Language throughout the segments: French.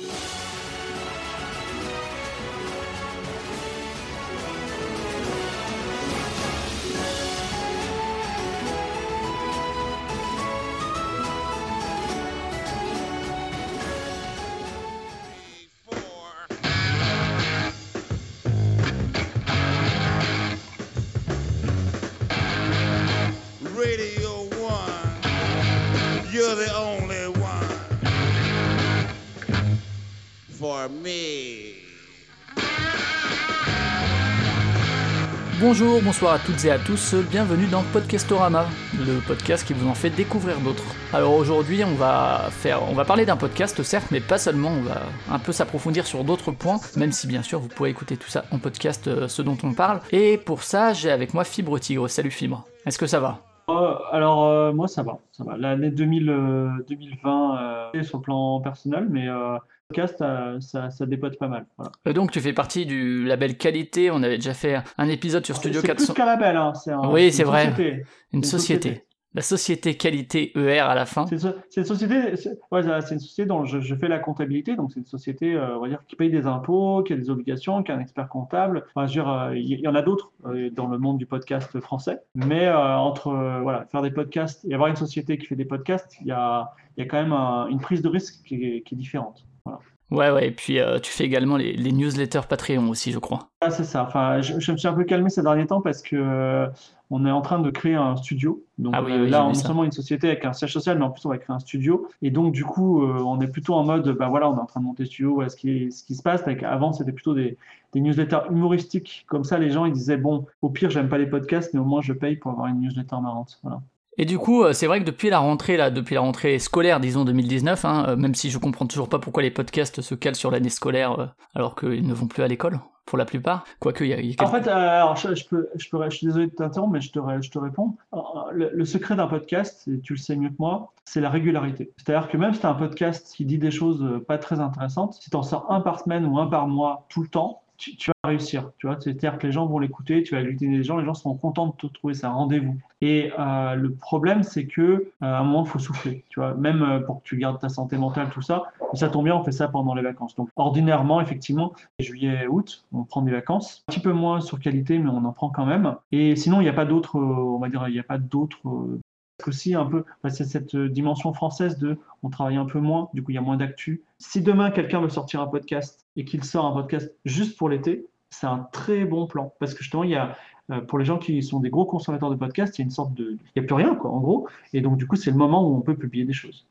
Bye. Bonjour, bonsoir à toutes et à tous, bienvenue dans Podcastorama, le podcast qui vous en fait découvrir d'autres. Alors aujourd'hui, on va faire, on va parler d'un podcast certes, mais pas seulement, on va un peu s'approfondir sur d'autres points, même si bien sûr vous pourrez écouter tout ça en podcast, euh, ce dont on parle. Et pour ça, j'ai avec moi Fibre Tigre. Salut Fibre. Est-ce que ça va? Euh, alors, euh, moi, ça va. Ça va. L'année 2000, euh, 2020, euh, sur le plan personnel, mais podcast, ça, ça dépote pas mal. Voilà. Euh, Donc tu fais partie du label qualité. On avait déjà fait un épisode sur Studio C'est 400. plus qu'un label, hein. C'est un- Oui, une c'est vrai. société. Une société. société. La société qualité ER à la fin. C'est une, so- c'est une société, c'est ouais, c'est une société dont je, je fais la comptabilité, donc c'est une société, euh, on va dire, qui paye des impôts, qui a des obligations, qui a un expert comptable. Enfin, je veux dire, euh, il y, en a d'autres euh, dans le monde du podcast français, mais entre voilà, faire des podcasts et avoir une société qui fait des podcasts, il y a, y a quand même un- une prise de risque qui est, qui est différente. Ouais, ouais. Et puis euh, tu fais également les, les newsletters Patreon aussi, je crois. Ah, c'est ça. Enfin, je, je me suis un peu calmé ces derniers temps parce que euh, on est en train de créer un studio. Donc Ah oui, euh, oui, là, on est seulement une société avec un siège social, mais en plus on va créer un studio. Et donc du coup, euh, on est plutôt en mode, bah voilà, on est en train de monter le studio, voilà ce qui, ce qui se passe. Avant, c'était plutôt des, des newsletters humoristiques. Comme ça, les gens ils disaient bon, au pire, j'aime pas les podcasts, mais au moins je paye pour avoir une newsletter marrante. Voilà. Et du coup, euh, c'est vrai que depuis la rentrée, là, depuis la rentrée scolaire, disons 2019, hein, euh, même si je comprends toujours pas pourquoi les podcasts se calent sur l'année scolaire euh, alors qu'ils ne vont plus à l'école, pour la plupart. Quoique, il y a, y a En fait, euh, alors je, je peux, je, peux, je suis désolé de t'interrompre, mais je te, ré- je te réponds. Le, le secret d'un podcast, et tu le sais mieux que moi, c'est la régularité. C'est-à-dire que même si tu as un podcast qui dit des choses pas très intéressantes, si tu en sors un par semaine ou un par mois tout le temps, tu, vas réussir. Tu vois, c'est-à-dire que les gens vont l'écouter, tu vas agglutiner les gens, les gens seront contents de te trouver, un rendez-vous. Et euh, le problème, c'est que euh, un moment, il faut souffler. Tu vois, même euh, pour que tu gardes ta santé mentale, tout ça. Ça tombe bien, on fait ça pendant les vacances. Donc, ordinairement, effectivement, juillet, août, on prend des vacances. Un petit peu moins sur qualité, mais on en prend quand même. Et sinon, il n'y a pas d'autres, on va dire, il n'y a pas d'autres. Aussi un peu, enfin, c'est cette euh, dimension française de on travaille un peu moins, du coup il y a moins d'actu. Si demain quelqu'un veut sortir un podcast et qu'il sort un podcast juste pour l'été, c'est un très bon plan parce que justement il y a euh, pour les gens qui sont des gros consommateurs de podcasts, il y a une sorte de, il n'y a plus rien quoi en gros, et donc du coup c'est le moment où on peut publier des choses.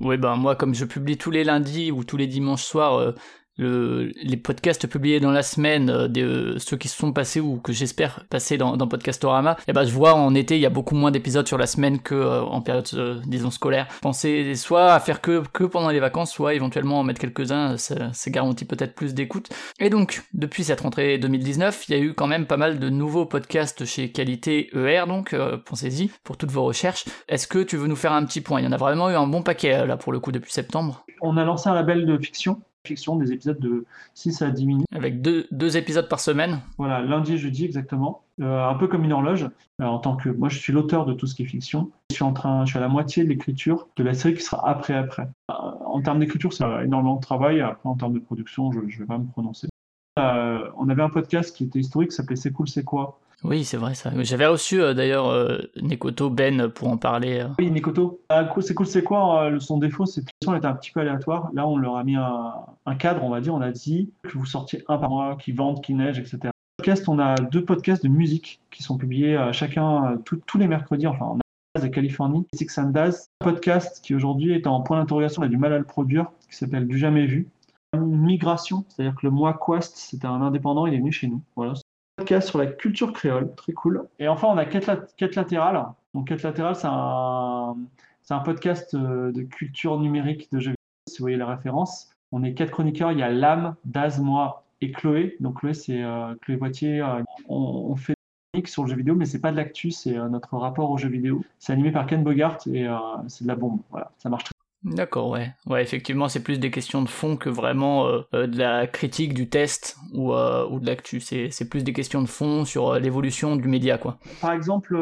Oui, ben moi, comme je publie tous les lundis ou tous les dimanches soirs euh, le, les podcasts publiés dans la semaine, euh, des, euh, ceux qui se sont passés ou que j'espère passer dans, dans Podcastorama, et ben je vois en été il y a beaucoup moins d'épisodes sur la semaine que euh, en période euh, disons scolaire. Pensez soit à faire que que pendant les vacances, soit éventuellement en mettre quelques-uns, ça, ça garantit peut-être plus d'écoute. Et donc depuis cette rentrée 2019, il y a eu quand même pas mal de nouveaux podcasts chez Qualité ER, donc euh, pensez-y pour toutes vos recherches. Est-ce que tu veux nous faire un petit point? Il y en a vraiment eu un bon paquet euh, là pour le coup depuis septembre. On a lancé un label de fiction, fiction des épisodes de 6 à 10 minutes. avec deux, deux épisodes par semaine. Voilà, lundi et jeudi exactement. Euh, un peu comme une horloge. Euh, en tant que moi, je suis l'auteur de tout ce qui est fiction. Je suis en train, je suis à la moitié de l'écriture de la série qui sera après après. Euh, en termes d'écriture, c'est énormément de travail. Après, en termes de production, je ne vais pas me prononcer. On avait un podcast qui était historique, qui s'appelait C'est cool, c'est quoi? Oui, c'est vrai ça. J'avais reçu euh, d'ailleurs euh, Nekoto Ben pour en parler. euh. Oui, Nikoto. Ah, c'est cool, c'est quoi Son défaut, c'est que question était un petit peu aléatoire. Là, on leur a mis un, cadre, on va dire. On a dit que vous sortiez un par mois, qui vente, qui neige, etc. Podcast, on a deux podcasts de musique qui sont publiés chacun tout- tous les mercredis. Enfin, on a de Californie, Six and Daz. Un podcast qui aujourd'hui est en point d'interrogation, on a du mal à le produire, qui s'appelle Du Jamais Vu. Migration, c'est-à-dire que le mois Quest, c'était un indépendant, il est venu chez nous. Voilà. Podcast sur la culture créole, très cool. Et enfin, on a Quête, lat- Quête latérale. Donc, Quête latérale, c'est un, podcast euh, de culture numérique de jeux vidéo, si vous voyez la référence. On est quatre chroniqueurs, il y a Lame, Daz, moi et Chloé. Donc, Chloé, c'est euh, Chloé Poitier. euh, on, fait des sur le jeu vidéo, mais c'est pas de l'actu, c'est euh, notre rapport au jeu vidéo. C'est animé par Ken Bogart et c'est de la bombe. Voilà, ça marche très D'accord, ouais. Ouais, effectivement, c'est plus des questions de fond que vraiment euh, euh, de la critique du test ou, euh, ou de l'actu. C'est c'est plus des questions de fond sur l'évolution du média, quoi. Par exemple,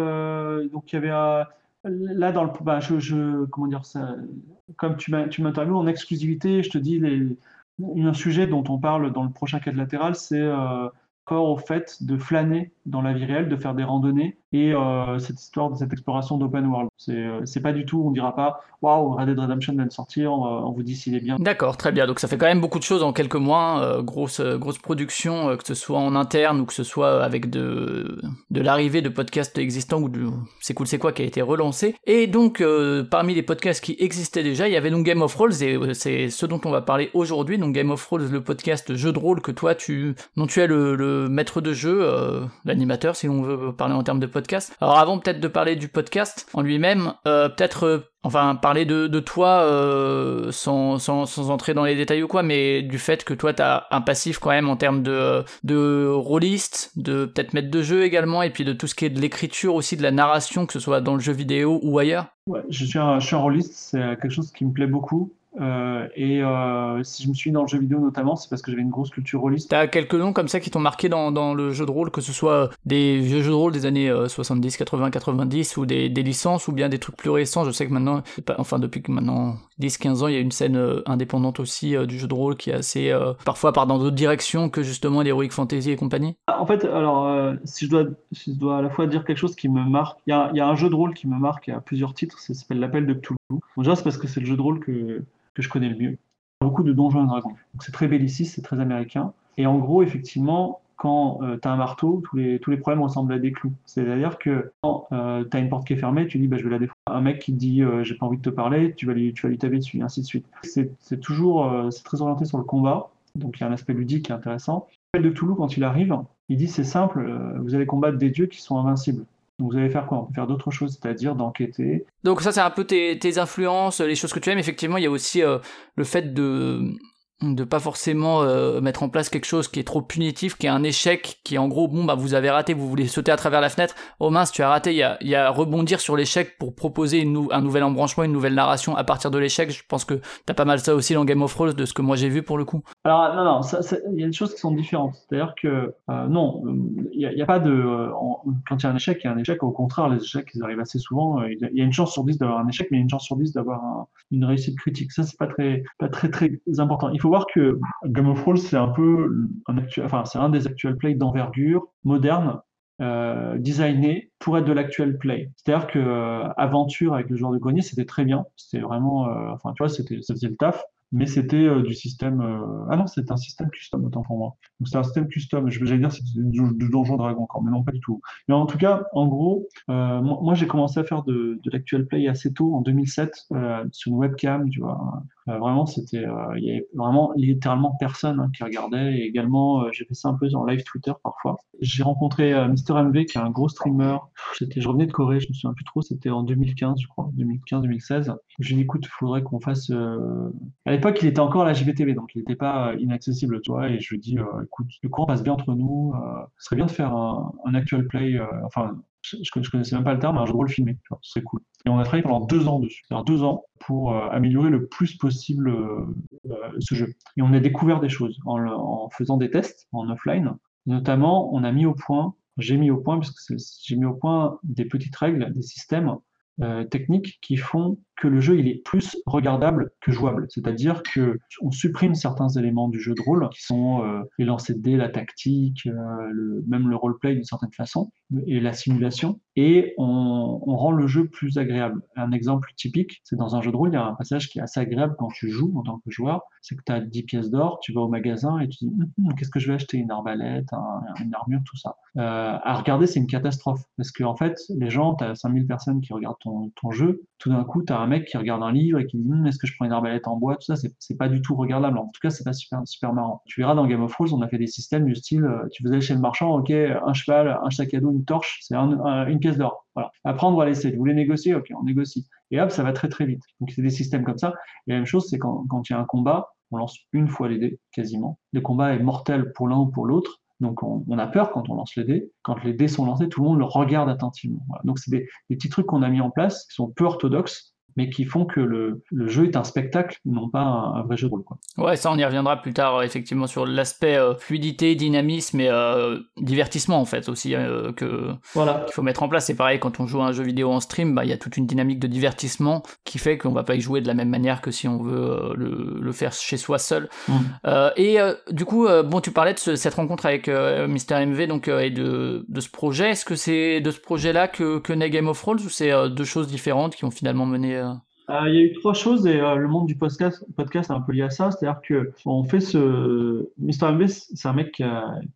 donc il y avait là dans le bah, je, je- comment dire ça comme tu m'as tu m'interviews en exclusivité, je te dis les un sujet dont on parle dans le prochain cas de latéral, c'est encore au fait de flâner dans la vie réelle, de faire des randonnées et euh, cette histoire de cette exploration d'open world. C'est euh, c'est pas du tout, on dira pas waouh, Red Dead Redemption vient de sortir, on, vous dit s'il est bien. D'accord, très bien. Donc ça fait quand même beaucoup de choses en quelques mois, euh, grosse grosse production, euh, que ce soit en interne ou que ce soit avec de de l'arrivée de podcasts existants ou de c'est cool c'est quoi qui a été relancé. Et donc euh, parmi les podcasts qui existaient déjà, il y avait donc Game of Rolls et c'est ce dont on va parler aujourd'hui. Donc Game of Rolls, le podcast jeu de rôle que toi tu dont tu es le, le maître de jeu, l'animateur si on veut parler en termes de Alors avant peut-être de parler du podcast en lui-même, euh, peut-être euh, enfin parler de, toi euh, sans, entrer dans les détails ou quoi, mais du fait que toi t'as un passif quand même en termes de, de rôliste, de peut-être maître de jeu également, et puis de tout ce qui est de l'écriture aussi, de la narration, que ce soit dans le jeu vidéo ou ailleurs. Ouais, je suis un, je suis un rôliste, c'est quelque chose qui me plaît beaucoup. Euh, et euh, si je me suis mis dans le jeu vidéo notamment, c'est parce que j'avais une grosse culture rôliste. T'as quelques noms comme ça qui t'ont marqué dans, dans, le jeu de rôle, que ce soit des vieux jeux de rôle des années 70, 80, 90 ou des, des licences ou bien des trucs plus récents. Je sais que maintenant, pas, enfin depuis que maintenant 10, 15 ans, il y a une scène euh, indépendante aussi euh, du jeu de rôle qui est assez, euh, parfois part dans d'autres directions que justement l'heroic fantasy et compagnie. En fait, alors si je dois, si je dois à la fois dire quelque chose qui me marque, il y a, y a, un jeu de rôle qui me marque à plusieurs titres, ça s'appelle l'appel de Cthulhu. Bon, déjà c'est parce que c'est le jeu de rôle que que je connais le mieux. Beaucoup de donjons et dragons. Donc c'est très belliciste, c'est très américain. Et en gros, effectivement, quand euh, tu as un marteau, tous les, tous les problèmes ressemblent à des clous. C'est-à-dire que quand euh, tu as une porte qui est fermée, tu dis bah, je vais la défendre. Un mec qui te dit euh, j'ai pas envie de te parler, tu vas lui, tu vas lui taper dessus, et ainsi de suite. C'est toujours euh, c'est très orienté sur le combat, donc il y a un aspect ludique qui est intéressant. Le de Toulouse, quand il arrive, il dit c'est simple, euh, vous allez combattre des dieux qui sont invincibles. Donc vous allez faire quoi? On peut faire d'autres choses, c'est-à-dire d'enquêter. Donc ça c'est un peu tes, influences, les choses que tu aimes. Effectivement, il y a aussi euh, le fait de de pas forcément euh, mettre en place quelque chose qui est trop punitif, qui est un échec, qui est en gros bon bah vous avez raté, vous voulez sauter à travers la fenêtre, oh mince tu as raté, il y a, y a rebondir sur l'échec pour proposer un nouvel embranchement, une nouvelle narration à partir de l'échec. Je pense que t'as pas mal ça aussi dans Game of Thrones de ce que moi j'ai vu pour le coup. Alors non non, il y a des choses qui sont différentes. C'est-à-dire que euh, non, il n'y a, pas de euh, quand il y a un échec, il y a un échec. Au contraire, les échecs ils arrivent assez souvent. Il y a une chance sur 10 d'avoir un échec, mais il y a une chance sur 10 d'avoir un, une réussite critique. Ça c'est pas très pas très très important. Il faut voir que Game of Thrones, c'est un peu un, actuel, enfin, c'est un des actual plays d'envergure moderne, euh, designé pour être de l'actuel play. C'est-à-dire que euh, aventure avec le joueur de grenier, c'était très bien. C'était vraiment, euh, enfin, tu vois, c'était, ça faisait le taf mais c'était du système. Ah non, c'était un système custom, autant pour moi. Donc c'était un système custom. Je vais dire c'était du Donjon Dragon encore, mais non, pas du tout. Mais en tout cas, en gros, moi j'ai commencé à faire de, de l'actuel play assez tôt, en 2007, euh, sur une webcam, tu vois. Euh, vraiment, c'était, euh, il y avait vraiment littéralement personne hein, qui regardait. Et également, j'ai fait ça un peu en live Twitter parfois. J'ai rencontré Mister MV, qui est un gros streamer. C'était, je revenais de Corée, je me souviens plus trop. C'était en 2015, je crois, 2015-2016. Je lui ai dit, écoute, faudrait qu'on fasse l'époque, il était encore à la JVTV, donc il n'était pas euh, inaccessible, tu. Et je lui dis, euh, écoute, le courant passe bien entre nous. Euh, ce serait bien de faire un, un actual play. Euh, enfin, je, je, connaissais même pas le terme, un jeu de rôle filmé. Ce serait cool. Et on a travaillé pendant deux ans dessus. Deux ans pour euh, améliorer le plus possible ce jeu. Et on a découvert des choses en, faisant des tests en offline. Notamment, on a mis au point, j'ai mis au point, parce j'ai mis au point des petites règles, des systèmes euh, techniques qui font que le jeu il est plus regardable que jouable. C'est-à-dire que on supprime certains éléments du jeu de rôle qui sont euh, les lancers de dés, la tactique, euh, même le roleplay d'une certaine façon et la simulation, et on, rend le jeu plus agréable. Un exemple typique, c'est dans un jeu de rôle, il y a un passage qui est assez agréable quand tu joues en tant que joueur, c'est que tu as 10 pièces d'or, tu vas au magasin et tu dis hm, qu'est-ce que je vais acheter? Une arbalète, un, une armure, tout ça. Euh, à regarder, c'est une catastrophe parce qu'en en fait, les gens, tu as 5000 personnes qui regardent ton, ton jeu, tout d'un coup, tu as un mec qui regarde un livre et qui dit hm, est-ce que je prends une arbalète en bois? Tout ça, c'est pas du tout regardable. En tout cas, c'est pas super, super marrant. Tu verras dans Game of Thrones, on a fait des systèmes du style euh, tu aller chez le marchand, ok, un cheval, un sac à dos, une torche, c'est un, un, une pièce d'or. Voilà. Après, on va laisser. Vous voulez négocier? Ok, on négocie. Et hop, ça va très très vite. Donc, c'est des systèmes comme ça. Et la même chose, c'est quand, quand il y a un combat, on lance une fois les dés, quasiment. Le combat est mortel pour l'un ou pour l'autre. Donc on, a peur quand on lance les dés. Quand les dés sont lancés, tout le monde le regarde attentivement. Donc c'est des, petits trucs qu'on a mis en place qui sont peu orthodoxes mais qui font que le, le jeu est un spectacle, non pas un, vrai jeu de rôle. Quoi. Ouais, ça on y reviendra plus tard, effectivement, sur l'aspect fluidité, dynamisme et divertissement en fait aussi que voilà. qu'il faut mettre en place. C'est pareil quand on joue à un jeu vidéo en stream, bah, il y a toute une dynamique de divertissement qui fait qu'on va pas y jouer de la même manière que si on veut le, le, faire chez soi seul. Mm. et du coup, bon, tu parlais de cette rencontre avec Mister MV donc et de, de ce projet. Est-ce que c'est de ce projet-là que, que naît Game of Thrones ou c'est deux choses différentes qui ont finalement mené il y a eu trois choses et le monde du podcast, podcast est un peu lié à ça. C'est-à-dire que on fait ce. Mr. MV, c'est un mec qui,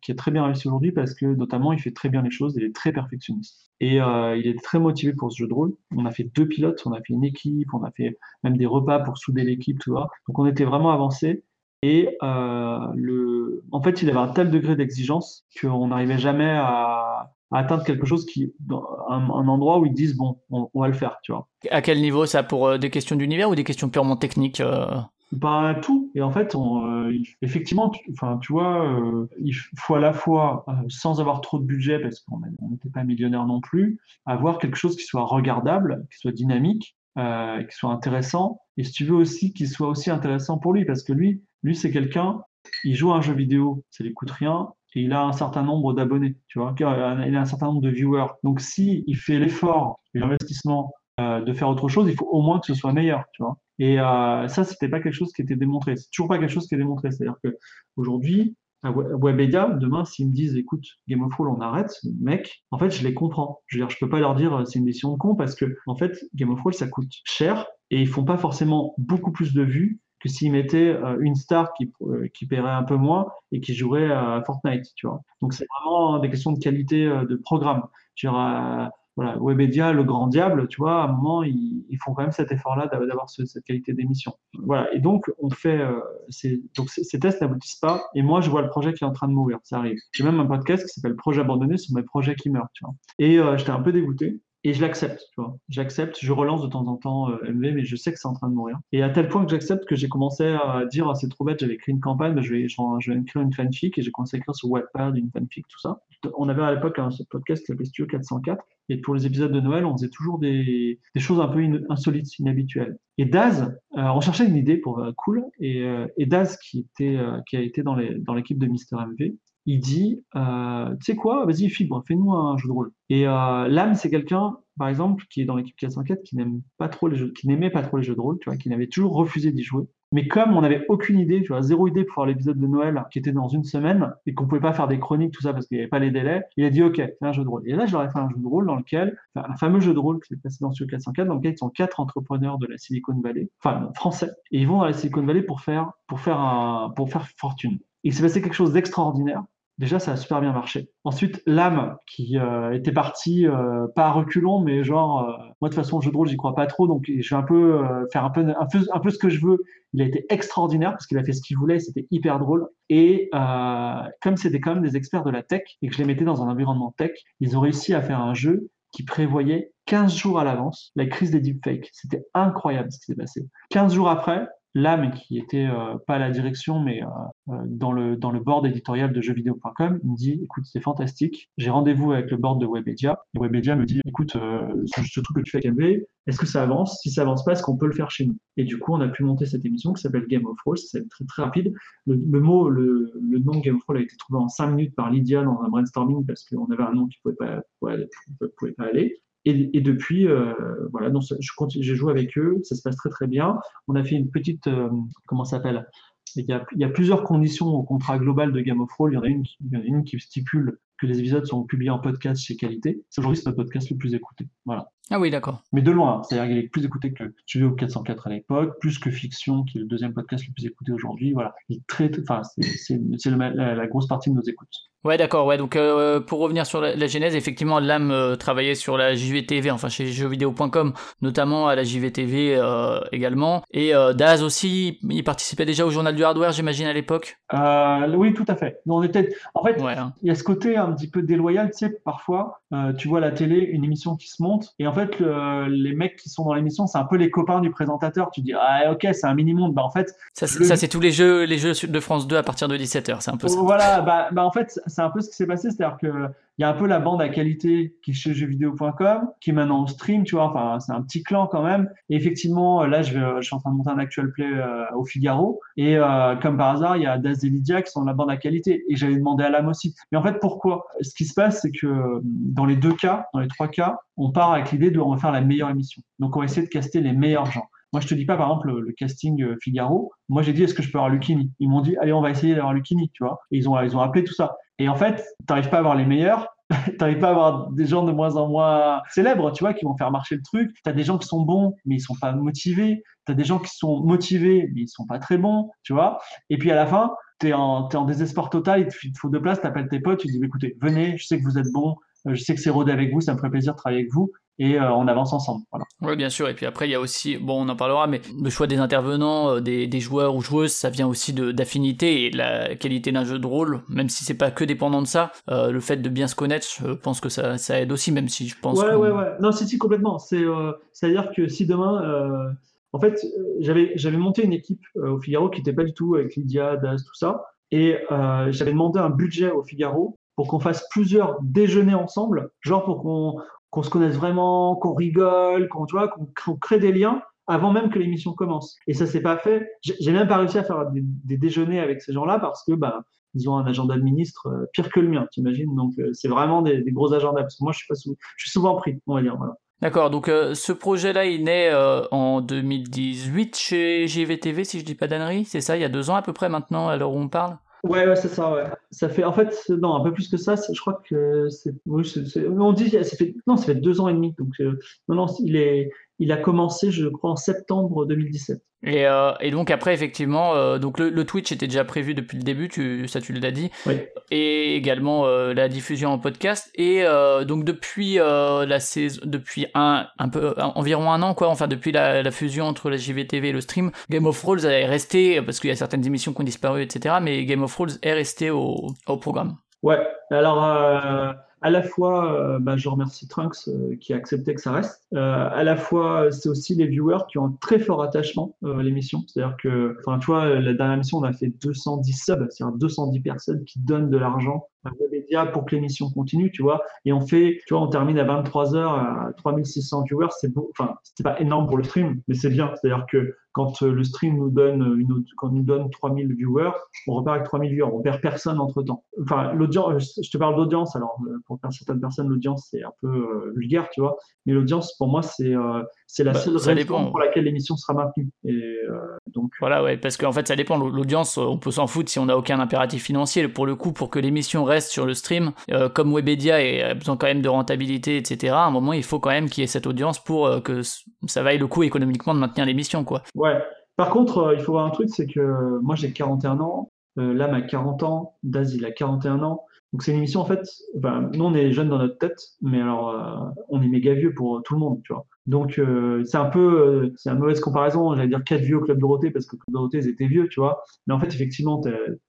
qui, est très bien réussi aujourd'hui parce que notamment il fait très bien les choses, il est très perfectionniste. Et il est très motivé pour ce jeu de rôle. On a fait deux pilotes, on a fait une équipe, on a fait même des repas pour souder l'équipe, tout ça. Donc on était vraiment avancé. Et euh, le... en fait, il avait un tel degré d'exigence qu'on n'arrivait jamais à, atteindre quelque chose qui, un, un endroit où ils disent bon, on, va le faire, tu vois. À quel niveau ça Pour euh, des questions d'univers ou des questions purement techniques euh... Bah, tout. Et en fait, on, euh, effectivement, tu, enfin, tu vois, euh, il faut à la fois, sans avoir trop de budget, parce qu'on n'était pas millionnaire non plus, avoir quelque chose qui soit regardable, qui soit dynamique, qui soit intéressant. Et si tu veux aussi, qu'il soit aussi intéressant pour lui, parce que lui, lui, c'est quelqu'un, il joue à un jeu vidéo, ça lui coûte rien, et il a un certain nombre d'abonnés, tu vois, il a un certain nombre de viewers. Donc, si il fait l'effort l'investissement euh, de faire autre chose, il faut au moins que ce soit meilleur, tu vois. Et euh, ça, c'était pas quelque chose qui était démontré. C'est toujours pas quelque chose qui est démontré. C'est-à-dire que aujourd'hui, à Webedia, demain, s'ils me disent, écoute, Game of Thrones, on arrête, mec, en fait, je les comprends. Je veux dire, je peux pas leur dire, euh, c'est une décision de con parce que, en fait, Game of Thrones, ça coûte cher et ils font pas forcément beaucoup plus de vues que s'ils mettaient euh, une star qui, euh, qui paierait un peu moins et qui jouerait à Fortnite, tu vois. Donc c'est vraiment des questions de qualité euh, de programme. Veux dire, voilà, Webedia, le grand diable, tu vois, à un moment, ils, ils font quand même cet effort-là d'avoir cette qualité d'émission. Voilà, et donc, on fait, ces, donc ces tests n'aboutissent pas, et moi, je vois le projet qui est en train de mourir, ça arrive. J'ai même un podcast qui s'appelle Projet abandonné sur mes projets qui meurent, tu vois. Et j'étais un peu dégoûté, et je l'accepte, tu vois. J'accepte, je relance de temps en temps euh, MV, mais je sais que c'est en train de mourir. Et à tel point que j'accepte que j'ai commencé à dire, ah, c'est trop bête, j'avais écrit une campagne, je, vais, je, vais écrire une fanfic, et j'ai commencé à écrire sur Wattpad une fanfic, tout ça. On avait à l'époque un podcast qui s'appelait Studio 404, et pour les épisodes de Noël, on faisait toujours des, des choses un peu insolites, inhabituelles. Et Daz, euh, on cherchait une idée pour euh, cool, et, Daz, qui, était, qui a été dans l'équipe de Mister MV, il dit, euh, tu sais quoi, vas-y, fibre, fais-nous un jeu de rôle. Et euh, l'âme, c'est quelqu'un, par exemple, qui est dans l'équipe 404, qui n'aime pas trop les jeux, qui n'aimait pas trop les jeux de rôle, tu vois, qui n'avait toujours refusé d'y jouer. Mais comme on n'avait aucune idée, tu vois, zéro idée pour faire l'épisode de Noël qui était dans une semaine et qu'on pouvait pas faire des chroniques, tout ça parce qu'il n'y avait pas les délais, il a dit OK, fais un jeu de rôle. Et là, je leur ai fait un jeu de rôle dans lequel, un fameux jeu de rôle qui est passé dans ce 404, dans lequel ils sont quatre entrepreneurs de la Silicon Valley, enfin français, et ils vont dans la Silicon Valley pour faire, pour faire un, pour faire fortune. Il s'est passé quelque chose d'extraordinaire Déjà, ça a super bien marché. Ensuite, l'âme qui euh, était partie, euh, pas à reculons, mais genre, euh, moi de toute façon, jeu de rôle, j'y crois pas trop, donc je vais un peu faire un peu, un peu, un peu ce que je veux. Il a été extraordinaire parce qu'il a fait ce qu'il voulait, c'était hyper drôle. Et comme c'était quand même des experts de la tech et que je les mettais dans un environnement tech, ils ont réussi à faire un jeu qui prévoyait 15 jours à l'avance la crise des deepfakes. C'était incroyable ce qui s'est passé. 15 jours après, l'âme qui était euh, pas à la direction mais euh, euh, dans le dans le board éditorial de jeuxvideo.com il me dit écoute c'est fantastique. J'ai rendez-vous avec le board de Webedia. Et Webedia me dit écoute ce, ce, truc que tu fais avec est-ce que ça avance? Si ça avance pas est-ce qu'on peut le faire chez nous? Et du coup on a pu monter cette émission qui s'appelle Game of Thrones. C'est très très rapide. Le, mot le, le, nom Game of Thrones a été trouvé en 5 minutes par Lydia dans un brainstorming parce qu'on avait un nom qui pouvait pas pouvait, pouvait pas aller et, depuis, euh, voilà, je continue, j'ai joué avec eux, ça se passe très très bien. On a fait une petite, euh, comment ça s'appelle? Il y, a, plusieurs conditions au contrat global de Game of Thrones. Il y en a une, y en a une qui stipule que les épisodes sont publiés en podcast chez Qualité. Aujourd'hui, c'est notre podcast le plus écouté. Voilà. Ah oui, d'accord. Mais de loin, c'est-à-dire qu'il est plus écouté que Studio 404 à l'époque, plus que Fiction, qui est le deuxième podcast le plus écouté aujourd'hui. Voilà. Il enfin, c'est la, la grosse partie de nos écoutes. Ouais, d'accord. Ouais, donc euh, pour revenir sur la, genèse, effectivement, l'âme euh, travaillait sur la JVTV, enfin chez jeuxvideo.com, notamment à la JVTV euh, également. Et euh, Daz aussi, il participait déjà au journal du hardware, j'imagine à l'époque. oui, tout à fait. on était, en fait, hein. il y a ce côté un petit peu déloyal, tu sais, parfois, tu vois la télé, une émission qui se monte, et en fait, le, les mecs qui sont dans l'émission, c'est un peu les copains du présentateur. Tu dis, ah ok, c'est un mini monde. Bah en fait, ça, c'est tous les jeux, les jeux de France 2 à partir de 17h, c'est un peu ça. Voilà, bah, bah en fait c'est un peu ce qui s'est passé, c'est-à-dire qu'il il y a un peu la bande à qualité qui est chez jeuxvideo.com, qui est maintenant au stream, tu vois. Enfin, c'est un petit clan quand même. Et effectivement, là, je, suis en train de monter un actual play euh, au Figaro. Et euh, comme par hasard, il y a Daz et Lydia qui sont la bande à qualité. Et j'avais demandé à l'âme aussi. Mais en fait, pourquoi? Ce qui se passe, c'est que dans les deux cas, dans les trois cas, on part avec l'idée de on va faire la meilleure émission. Donc, on va essayer de caster les meilleurs gens. Moi, je te dis pas, par exemple, le, casting euh, Figaro. Moi, j'ai dit, est-ce que je peux avoir Lucini Ils m'ont dit, allez, on va essayer d'avoir Lucini, tu vois. Et ils ont, ils ont appelé tout ça. Et en fait, tu n'arrives pas à avoir les meilleurs, tu n'arrives pas à avoir des gens de moins en moins célèbres, tu vois, qui vont faire marcher le truc. Tu as des gens qui sont bons, mais ils sont pas motivés. Tu as des gens qui sont motivés, mais ils sont pas très bons, tu vois. Et puis à la fin, tu es, en, en désespoir total, il te faut de place, tu appelles tes potes, tu dis, écoutez, venez, je sais que vous êtes bons, euh, je sais que c'est rodé avec vous, ça me ferait plaisir de travailler avec vous et euh, on avance ensemble. Voilà. Oui, bien sûr. Et puis après, il y a aussi, bon, on en parlera, mais le choix des intervenants, euh, des, des joueurs ou joueuses, ça vient aussi d'affinité et la qualité d'un jeu de rôle, même si c'est pas que dépendant de ça, euh, le fait de bien se connaître, je pense que ça, ça aide aussi, même si je pense. Ouais, ouais, ouais. Non, c'est si complètement. C'est, euh, c'est-à-dire que si demain, en fait, j'avais, j'avais monté une équipe au Figaro qui n'était pas du tout avec Lydia, Das, tout ça, et j'avais demandé un budget au Figaro pour qu'on fasse plusieurs déjeuners ensemble, genre pour qu'on qu'on se connaisse vraiment, qu'on rigole, qu'on crée des liens avant même que l'émission commence. Et ça s'est pas fait. J'ai même pas réussi à faire des, déjeuners avec ces gens-là parce que bah, ils ont un agenda de ministre euh, pire que le mien, t'imagines? Donc euh, c'est vraiment des, gros agendas parce moi je suis souvent pris, on va dire. D'accord, donc euh, ce projet-là, il naît en 2018 chez JVTV, si je dis pas d'annerie, c'est ça, il y a deux ans à peu près maintenant, à l'heure où on parle? Ouais, ouais c'est ça, ouais. Ça fait, en fait, non, un peu plus que ça, je crois que c'est, oui, on dit, ça fait, non, ça fait deux ans et demi, donc, euh, non, non, il est, il a commencé, je crois, en septembre 2017. Et, euh, et donc après, effectivement, euh, donc le, le, Twitch était déjà prévu depuis le début, tu, ça tu l'as dit, oui. et également euh, la diffusion en podcast. Et donc depuis la saison, depuis un, un peu, environ un an, quoi, enfin depuis la, la, fusion entre la JVTV et le stream, Game of Thrones est resté, parce qu'il y a certaines émissions qui ont disparu, etc. Mais Game of Thrones est resté au, au programme. Ouais. Alors à la fois, euh, bah, je remercie Trunks euh, qui a accepté que ça reste. Euh, à la fois, c'est aussi les viewers qui ont un très fort attachement à l'émission. C'est-à-dire que, enfin, tu vois, la dernière émission, on a fait 210 subs, c'est-à-dire 210 personnes qui donnent de l'argent pour que l'émission continue, tu vois. Et on fait, tu vois, on termine à 23 h à 3600 viewers, c'est beau, enfin, c'est pas énorme pour le stream, mais c'est bien. C'est-à-dire que quand euh, le stream nous donne autre, quand nous donne 3000 viewers, on repart avec 3000 viewers, on perd personne entre temps. Enfin, l'audience, je te parle d'audience, alors euh, pour certaines personnes, l'audience c'est un peu euh, vulgaire, tu vois, mais l'audience pour moi c'est euh, c'est la bah, seule raison pour laquelle l'émission sera maintenue. Et euh, donc voilà, ouais, parce qu'en fait ça dépend. L'audience, on peut s'en foutre si on n'a aucun impératif financier. Pour le coup, pour que l'émission reste sur le stream, euh, comme Webedia a besoin quand même de rentabilité, etc. À un moment, il faut quand même qu'il y ait cette audience pour euh, que ça vaille le coup économiquement de maintenir l'émission, quoi. Ouais. Par contre, il faut voir un truc, c'est que moi j'ai 41 ans, L'âme a 40 ans, Daz il a 41 ans. Donc c'est une émission en fait, ben, nous on est jeunes dans notre tête, mais alors on est méga vieux pour tout le monde, tu vois. Donc euh, c'est un peu, euh, c'est une mauvaise comparaison. J'allais dire quatre vieux au club Dorothée parce que club Dorothée ils étaient vieux, tu vois. Mais en fait effectivement,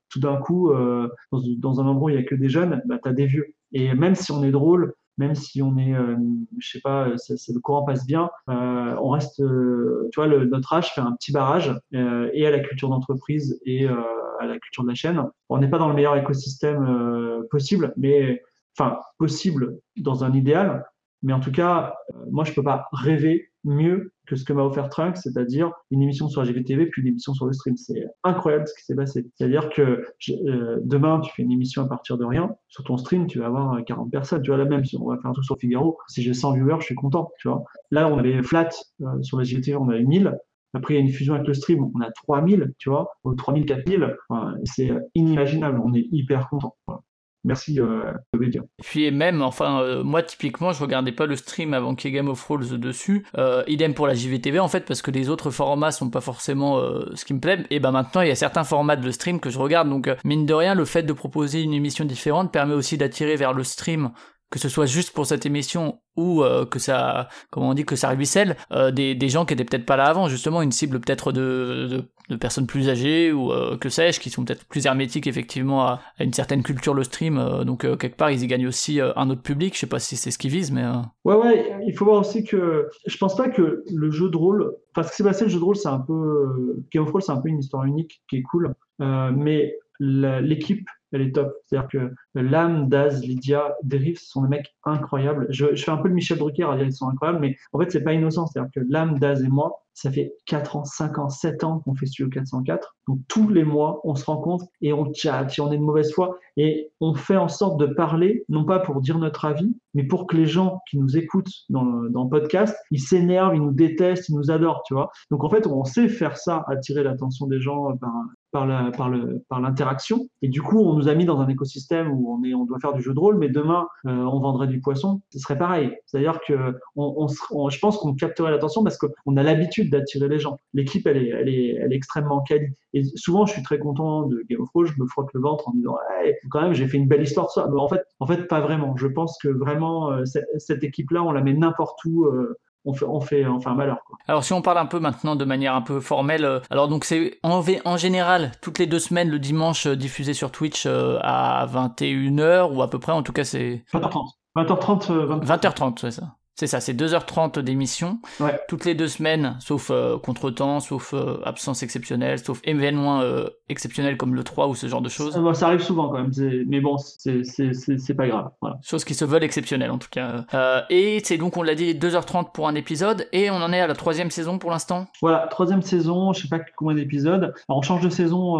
tout d'un coup euh, dans, un endroit où il y a que des jeunes, bah t'as des vieux. Et même si on est drôle, même si on est, euh, je sais pas, c'est, le courant passe bien, euh, on reste, tu vois, le, notre âge fait un petit barrage et à la culture d'entreprise et à la culture de la chaîne. On n'est pas dans le meilleur écosystème possible, mais enfin possible dans un idéal, mais en tout cas, euh, moi, je peux pas rêver mieux que ce que m'a offert Trunk, c'est-à-dire une émission sur GVTV puis une émission sur le stream. C'est incroyable ce qui s'est passé. C'est-à-dire que euh, demain, tu fais une émission à partir de rien. Sur ton stream, tu vas avoir 40 personnes. Tu vois, la même, si on va faire un truc sur Figaro, si j'ai 100 viewers, je suis content. Tu vois. Là, on avait flat euh, sur la GVTV, on avait 1000. Après, il y a une fusion avec le stream, on a 3000, tu vois, 3000, 4000. Enfin, c'est inimaginable. On est hyper content. Voilà. Merci euh, Et puis même, enfin, euh, moi typiquement, je regardais pas le stream avant qu'il y ait Game of Thrones dessus. Euh, idem pour la JVTV en fait, parce que les autres formats sont pas forcément euh, ce qui me plaît. Et ben maintenant, il y a certains formats de stream que je regarde. Donc mine de rien, le fait de proposer une émission différente permet aussi d'attirer vers le stream que ce soit juste pour cette émission ou euh, que ça, comment on dit, que ça ruisselle, euh, des, des, gens qui étaient peut-être pas là avant, justement, une cible peut-être de, de, personnes plus âgées ou euh, que sais-je, qui sont peut-être plus hermétiques effectivement à, une certaine culture le stream, donc quelque part ils y gagnent aussi un autre public, je sais pas si c'est ce qu'ils visent, mais... Ouais, ouais, il faut voir aussi que je pense pas que le jeu de rôle, enfin ce qui s'est passé, le jeu de rôle c'est un peu, Game of Thrones c'est un peu une histoire unique qui est cool, mais l'équipe elle est top. C'est-à-dire que Lam, Daz, Lydia, Deriv sont des mecs incroyables. Je, fais un peu le Michel Drucker à dire qu'ils sont incroyables, mais en fait, c'est pas innocent. C'est-à-dire que Lam, Daz et moi, ça fait 4 ans, 5 ans, 7 ans qu'on fait Studio 404. Donc tous les mois, on se rencontre et on chatte, si on est de mauvaise foi, et on fait en sorte de parler, non pas pour dire notre avis, mais pour que les gens qui nous écoutent dans le, podcast, ils s'énervent, ils nous détestent, ils nous adorent, tu vois. Donc en fait, on sait faire ça, attirer l'attention des gens par, par l'interaction. Et du coup, on nous a mis dans un écosystème où on est, on doit faire du jeu de rôle, mais demain, euh, on vendrait du poisson. Ce serait pareil. C'est-à-dire que on, je pense qu'on capterait l'attention parce qu'on a l'habitude d'attirer les gens. L'équipe, elle est, elle est, elle est extrêmement quali. Et souvent, je suis très content de Game of Thrones. Je me frotte le ventre en disant, hey, quand même, j'ai fait une belle histoire ça. En fait, en fait, pas vraiment. Je pense que vraiment, euh, cette équipe-là, on la met n'importe où. euh, on fait, on fait, on fait un malheur. Quoi. Alors si on parle un peu maintenant de manière un peu formelle, euh, alors donc c'est en, en général toutes les deux semaines le dimanche euh, diffusé sur Twitch euh, à 21h ou à peu près, en tout cas c'est 20h30. 20h30, euh, 20 20h30, c'est ça. C'est ça, c'est 2h30 d'émission, Ouais. toutes les deux semaines, sauf euh, contretemps, sauf euh, absence exceptionnelle, sauf événement euh, exceptionnel comme le 3 ou ce genre de choses. Ça, ça arrive souvent quand même, mais bon, c'est c'est- c'est- c'est pas grave. Voilà. Choses qui se veulent exceptionnelles en tout cas. Euh, et c'est donc, on l'a dit, 2h30 pour un épisode, et on en est à la troisième saison pour l'instant. Voilà, troisième saison, je sais pas combien d'épisodes. Alors on change de saison,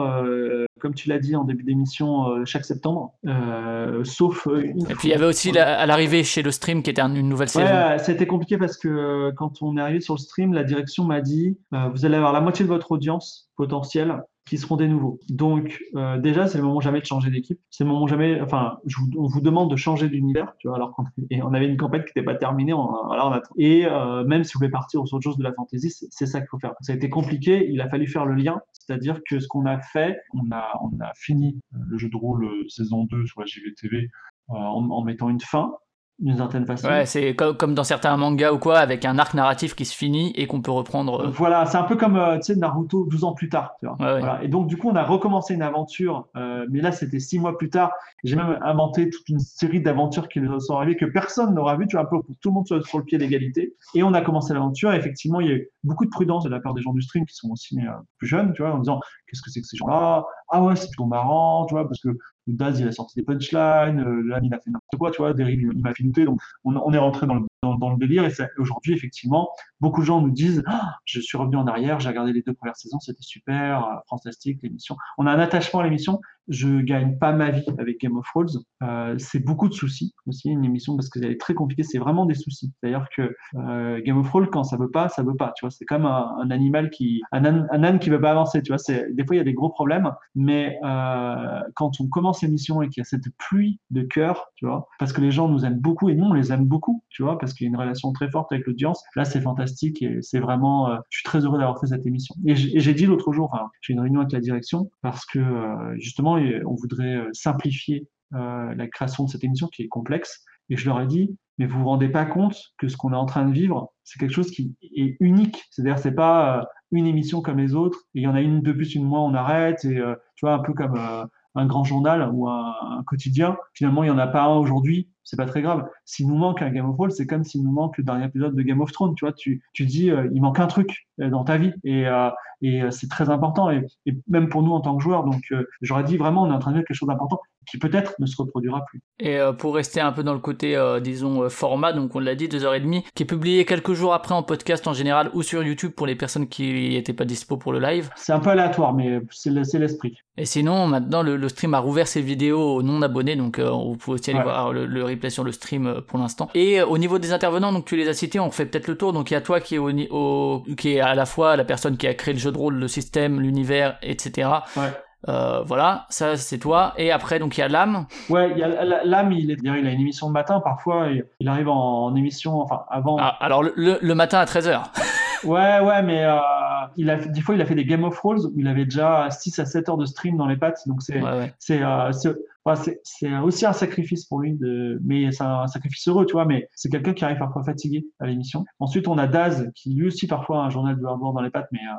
comme tu l'as dit en début d'émission, euh, chaque septembre, euh, sauf euh, une Et puis il y avait aussi la- à l'arrivée chez le stream qui était un- une nouvelle saison. Ouais, été compliqué parce que quand on est arrivé sur le stream, la direction m'a dit vous allez avoir la moitié de votre audience potentielle qui seront des nouveaux. Donc euh, déjà, c'est le moment jamais de changer d'équipe. C'est le moment jamais. Enfin, on vous demande de changer d'univers, tu vois. Alors qu'on et on avait une campagne qui n'était pas terminée. Attend. Et euh, même si vous voulez partir sur autre chose de la fantasy, c'est ça qu'il faut faire. Ça a été compliqué. Il a fallu faire le lien. C'est-à-dire que ce qu'on a fait, on a, on a fini Euh, Le jeu de rôle euh, saison 2 sur la JVTV. euh, en mettant une fin d'une certaine façon. Ouais, c'est co- comme dans certains mangas ou quoi, avec un arc narratif qui se finit et qu'on peut reprendre. euh, Voilà, c'est un peu comme euh, Naruto 12 ans plus tard. Tu vois. Ouais, ouais. Voilà. Et donc, du coup, on a recommencé une aventure, euh, mais là, c'était six mois plus tard. J'ai même inventé toute une série d'aventures qui nous sont arrivées que personne n'aura vu, tu vois, un peu pour tout le monde soit sur le pied d'égalité. Et on a commencé l'aventure. Et effectivement, il y a eu beaucoup de prudence de la part des gens du stream qui sont aussi plus jeunes, tu vois, en disant qu'est-ce que c'est que ces gens-là? Ah ouais, c'est plutôt marrant, tu vois, parce que Daz, il a sorti des punchlines, euh, là, il a fait n'importe quoi, tu vois, Derrick, il m'a fait douter. Donc, on, est rentré dans le, délire. Et aujourd'hui, effectivement, beaucoup de gens nous disent Ah, je suis revenu en arrière, j'ai regardé les deux premières saisons, c'était super, euh, fantastique l'émission. On a un attachement à l'émission. Je gagne pas ma vie avec Game of Thrones. Euh, c'est beaucoup de soucis aussi une émission parce qu'elle est très compliquée. C'est vraiment des soucis. C'est-à-dire que euh, Game of Thrones quand ça veut pas, ça veut pas. Tu vois, c'est comme un, animal qui, un âne, un âne qui veut pas avancer. Tu vois, des fois il y a des gros problèmes, mais euh, quand on commence l'émission et qu'il y a cette pluie de cœur, tu vois, parce que les gens nous aiment beaucoup et nous on les aime beaucoup, tu vois, parce qu'il y a une relation très forte avec l'audience. Là, c'est fantastique et c'est vraiment. euh, je suis très heureux d'avoir fait cette émission. Et j'ai dit l'autre jour, enfin, j'ai une réunion avec la direction parce que euh, et on voudrait euh, simplifier euh, la création de cette émission qui est complexe. Et je leur ai dit, mais vous vous rendez pas compte que ce qu'on est en train de vivre, c'est quelque chose qui est unique. C'est-à-dire, c'est pas euh, une émission comme les autres. Et il y en a une de plus, une moins, on arrête. Et tu vois, un peu comme un grand journal ou un, quotidien. Finalement, il y en a pas un aujourd'hui. C'est pas très grave. S'il nous manque un Game of Thrones, c'est comme s'il nous manque le dernier épisode de Game of Thrones. Tu vois, tu, tu dis, euh, il manque un truc euh, dans ta vie. Et, euh, et euh, c'est très important. Et, même pour nous en tant que joueurs. Donc, j'aurais dit vraiment, on est en train de vivre quelque chose d'important qui peut-être ne se reproduira plus. Et euh, pour rester un peu dans le côté, euh, disons, euh, format, donc on l'a dit, deux heures et demie, qui est publié quelques jours après en podcast en général ou sur YouTube pour les personnes qui n'étaient pas dispo pour le live. C'est un peu aléatoire, mais c'est le- c'est l'esprit. Et sinon, maintenant, le, le stream a rouvert ses vidéos aux non-abonnés, donc euh, vous pouvez aussi aller Ouais. voir le, le replay sur le stream euh, pour l'instant. Et euh, au niveau des intervenants, donc tu les as cités, on fait peut-être le tour. Donc il y a toi qui est, au, au- qui est à la fois la personne qui a créé le jeu de rôle, le système, l'univers, etc. Ouais. Euh, voilà, ça c'est toi. Et après, donc il y a l'âme. Ouais, il y a l'âme, il, est- il a une émission le matin. Parfois, il, arrive en, en émission, enfin, avant. Ah, alors le, le- matin à 13h. Ouais, ouais, mais euh, il a, des fois, il a fait des Game of Thrones où il avait déjà 6 à 7 heures de stream dans les pattes. Donc, c'est Ouais, ouais. c'est euh, c'est- ouais, aussi un sacrifice pour lui, de, mais c'est un sacrifice heureux, tu vois. Mais c'est quelqu'un qui arrive parfois fatigué à l'émission. Ensuite, on a Daz qui lui aussi parfois a un journal du hardware dans les pattes, mais euh,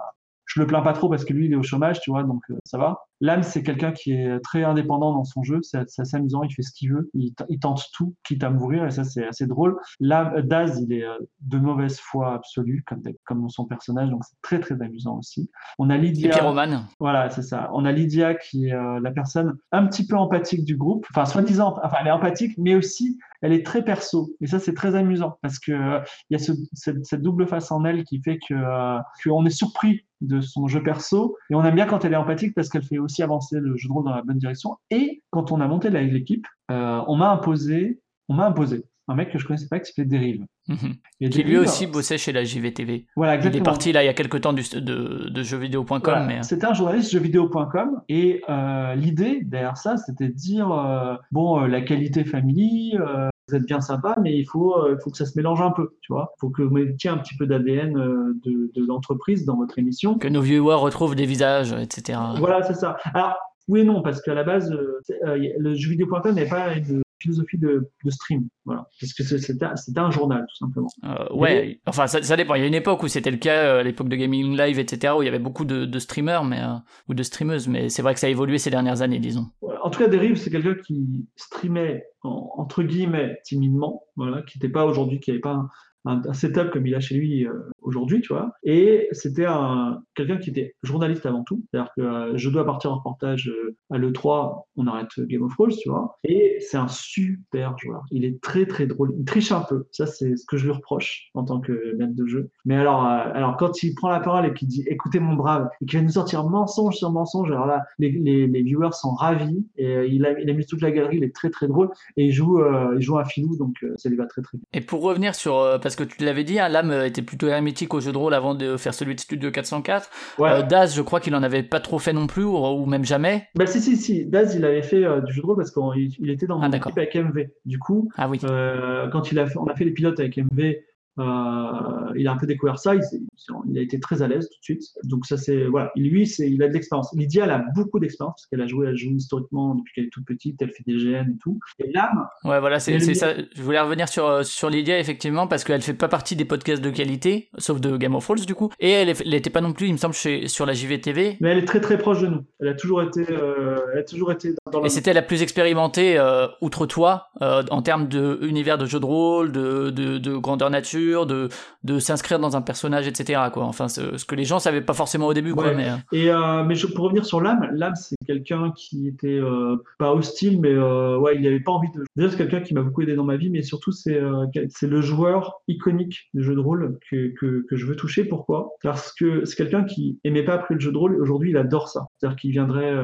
je le plains pas trop parce que lui il est au chômage, tu vois, donc ça va. L'âme, c'est quelqu'un qui est très indépendant dans son jeu. C'est assez amusant. Il fait ce qu'il veut. Il, tente tout, quitte à mourir. Et ça, c'est assez drôle. Daz, il est euh, de mauvaise foi absolue, comme, son personnage. Donc, c'est très, très amusant aussi. On a Lydia. pyromane. Voilà, c'est ça. On a Lydia qui est euh, la personne un petit peu empathique du groupe. Enfin, soi-disant, enfin, elle est empathique, mais aussi elle est très perso. Et ça, c'est très amusant parce que euh, il y a ce- cette, cette double face en elle qui fait que euh, qu'on est surpris de son jeu perso et on aime bien quand elle est empathique parce qu'elle fait aussi avancer le jeu de rôle dans la bonne direction. Et quand on a monté l'équipe, euh, on m'a imposé, on m'a imposé un mec que je connaissais pas qui s'appelait Dérive. Mhm. Et Qui lui aussi bossait chez la JVTV. Voilà, Il exactement. est parti là il y a quelques temps du, de, de jeuxvideo.com, Voilà. mais euh, C'était un journaliste jeuxvideo.com et euh, l'idée derrière ça, c'était de dire euh, bon, euh, la qualité family, euh, vous êtes bien sympa, mais il faut, euh, faut que ça se mélange un peu, tu vois. Il faut que vous mettiez un petit peu d'ADN euh, de, de l'entreprise dans votre émission. que nos viewers retrouvent des visages, etc. Voilà, c'est ça. Alors, oui et non, parce qu'à la base, euh, le jeuxvideo.com n'est pas une philosophie de, de stream, voilà. Parce que c'est- c'était un journal, tout simplement. Euh, ouais, enfin ça, ça dépend. Il y a une époque où c'était le cas, euh, à l'époque de Gaming Live, etc., où il y avait beaucoup de, de streamers mais, euh, ou de streameuses, mais c'est vrai que ça a évolué ces dernières années, disons. En tout cas, Derive, c'est quelqu'un qui streamait en- entre guillemets timidement, voilà, qui n'était pas aujourd'hui, qui n'avait pas un, un- setup comme il a chez lui euh, aujourd'hui, tu vois. Et c'était un quelqu'un qui était journaliste avant tout, c'est-à-dire que euh, je dois partir en reportage euh, à l'E3, on arrête Game of Thrones, tu vois. Et c'est un super joueur. Il est très très drôle. Il triche un peu. Ça, c'est ce que je lui reproche en tant que maître de jeu. Mais alors, alors quand il prend la parole et qu'il dit écoutez mon brave, et qu'il va nous sortir mensonge sur mensonge, alors là, les, les, les viewers sont ravis. Et il, a, il a mis toute la galerie, il est très très drôle. Et il joue, euh, il joue un filou, donc ça lui va très très bien. Et pour revenir sur, euh, parce que tu l'avais dit, hein, l'âme euh, était plutôt hermétique au jeu de rôle avant de faire celui de Studio 404. Ouais. Euh, Daz, je crois qu'il en avait pas trop fait non plus, ou, ou même jamais. Bah si si si, Daz il avait fait euh, du jeu de rôle parce qu'il il était dans Ah, mon équipe avec MV. Du coup, Ah oui. quand il a fait, on a fait les pilotes avec MV, il a un peu découvert ça, il, a été très à l'aise tout de suite. Donc ça c'est voilà, lui c'est il a de l'expérience. Lydia elle a beaucoup d'expérience parce qu'elle a joué, elle joue historiquement depuis qu'elle est toute petite, elle fait des GN et tout. Et l'âme, Ouais, voilà, c'est ça. Je voulais revenir sur, euh, sur Lydia, effectivement, parce qu'elle fait pas partie des podcasts de qualité, sauf de Game of Thrones, du coup. Et elle, est- elle était pas non plus, il me semble, chez, sur la JVTV. mais elle est très très proche de nous. Elle a toujours été, euh, elle a toujours été dans Et c'était la plus expérimentée, euh, outre toi, euh, en termes de univers de jeu de rôle, de, de, de grandeur nature, de, de s'inscrire dans un personnage, etc. Quoi. Enfin, ce, que les gens savaient pas forcément au début, quoi. Mais, euh, Et euh, mais je, pour revenir sur l'âme, l'âme c'est quelqu'un qui était euh, pas hostile, mais euh, ouais, il n'avait pas envie de. Déjà c'est quelqu'un qui m'a beaucoup aidé dans ma vie, mais surtout c'est c'est le joueur iconique du jeu de rôle que, que, que je veux toucher. Pourquoi? Parce que c'est quelqu'un qui aimait pas après le jeu de rôle. et Aujourd'hui il adore ça. C'est-à-dire qu'il viendrait.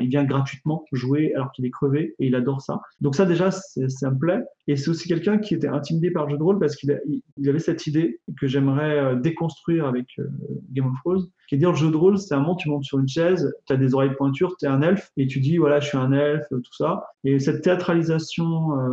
Il vient gratuitement jouer alors qu'il est crevé et il adore ça. Donc ça déjà, ça me plaît. Et c'est aussi quelqu'un qui était intimidé par le jeu de rôle parce qu'il il- avait cette idée que j'aimerais euh, déconstruire avec euh, Game of Thrones, qui est dire le jeu de rôle, c'est un moment, tu montes sur une chaise, tu as des oreilles pointures, tu es un elfe, et tu dis, voilà, je suis un elfe, tout ça. Et cette théâtralisation euh,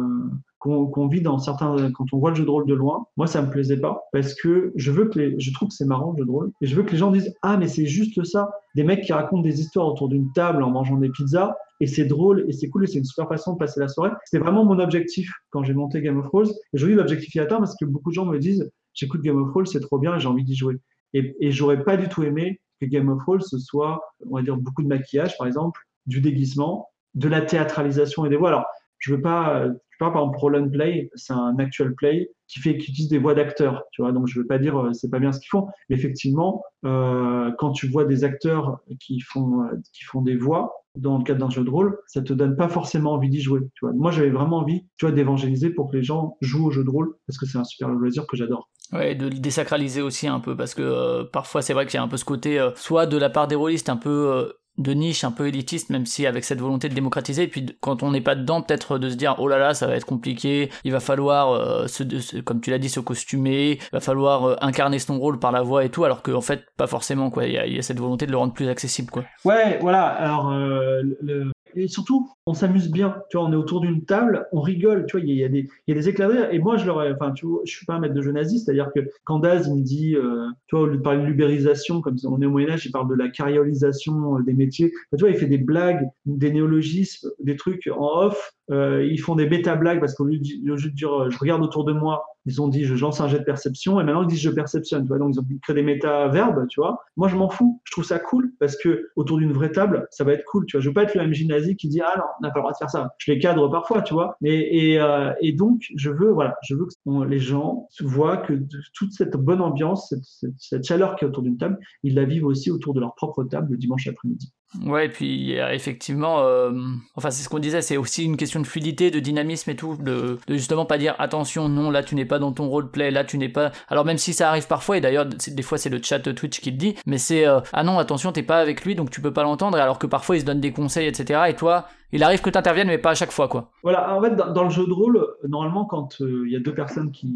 qu'on vit dans certains, quand on voit le jeu de rôle de loin, moi, ça me plaisait pas, parce que je veux que les, je trouve que c'est marrant, le jeu de rôle, et je veux que les gens disent, ah, mais c'est juste ça, des mecs qui racontent des histoires autour d'une table en mangeant des pizzas, et c'est drôle, et c'est cool, et c'est une super façon de passer la soirée. C'était vraiment mon objectif quand j'ai monté Game of Thrones, et aujourd'hui, l'objectif est atteint parce que beaucoup de gens me disent, j'écoute Game of Thrones, c'est trop bien, et j'ai envie d'y jouer. Et, et j'aurais pas du tout aimé que Game of Thrones ce soit, on va dire, beaucoup de maquillage, par exemple, du déguisement, de la théâtralisation et des voix. Alors, je veux pas, je parle par exemple Roll and Play, c'est un actual play qui fait, qui utilise des voix d'acteurs, tu vois. Donc, je veux pas dire euh, c'est pas bien ce qu'ils font, mais effectivement, euh, quand tu vois des acteurs qui font, euh, qui font des voix dans le cadre d'un jeu de rôle, ça te donne pas forcément envie d'y jouer, tu vois. Moi, j'avais vraiment envie, tu vois, d'évangéliser pour que les gens jouent au jeu de rôle parce que c'est un super loisir que j'adore. Ouais, de le désacraliser aussi un peu, parce que euh, parfois c'est vrai qu'il y a un peu ce côté, soit de la part des rôlistes un peu de niche, un peu élitiste, même si avec cette volonté de démocratiser, et puis quand on n'est pas dedans, peut-être de se dire, oh là là, ça va être compliqué, il va falloir, euh, se, comme tu l'as dit, se costumer, il va falloir euh, incarner son rôle par la voix et tout, alors qu'en fait, pas forcément, quoi, il y, y a cette volonté de le rendre plus accessible, quoi. Ouais, voilà. Alors, euh, le- et surtout, on s'amuse bien. Tu vois, on est autour d'une table, on rigole. Tu vois, il y, a- des, il éclats de rire. Et moi, je leur, enfin, tu vois, je suis pas un maître de jeu nazi, c'est-à-dire que quand Daz il me dit, euh, tu vois, au lieu de parler de l'ubérisation, comme on est au Moyen Âge, il parle de la carriolisation euh, des métiers. Tu vois, il fait des blagues, des néologismes, des trucs en off. Euh, ils font des bêta blagues parce qu'au lieu lieu de dire, je regarde autour de moi ils ont dit je lance un jet de perception et maintenant ils disent je perceptionne. Tu vois, donc ils ont créé des méta-verbes, tu vois. Moi, je m'en fous. Je trouve ça cool parce que autour d'une vraie table, ça va être cool. Tu vois, je veux pas être le MJ nazi qui dit ah non, on n'a pas le droit de faire ça. Je les cadre parfois, tu vois. Et, euh, et donc je veux voilà, je veux que les gens voient que toute cette bonne ambiance, cette, cette, cette chaleur qui est autour d'une table, ils la vivent aussi autour de leur propre table le dimanche après-midi. Ouais, et puis effectivement, euh, enfin c'est ce qu'on disait, c'est aussi une question de fluidité, de dynamisme et tout, de, de, justement pas dire attention, non, là tu n'es pas dans ton roleplay, là tu n'es pas. Alors même si ça arrive parfois, et d'ailleurs des fois c'est le chat Twitch qui le dit, mais c'est euh, ah non, attention, t'es pas avec lui donc tu peux pas l'entendre, alors que parfois il se donne des conseils, etc. Et toi, il arrive que tu interviennes, mais pas à chaque fois, quoi. Voilà, en fait, dans, le jeu de rôle, normalement, quand euh, il y a deux personnes qui,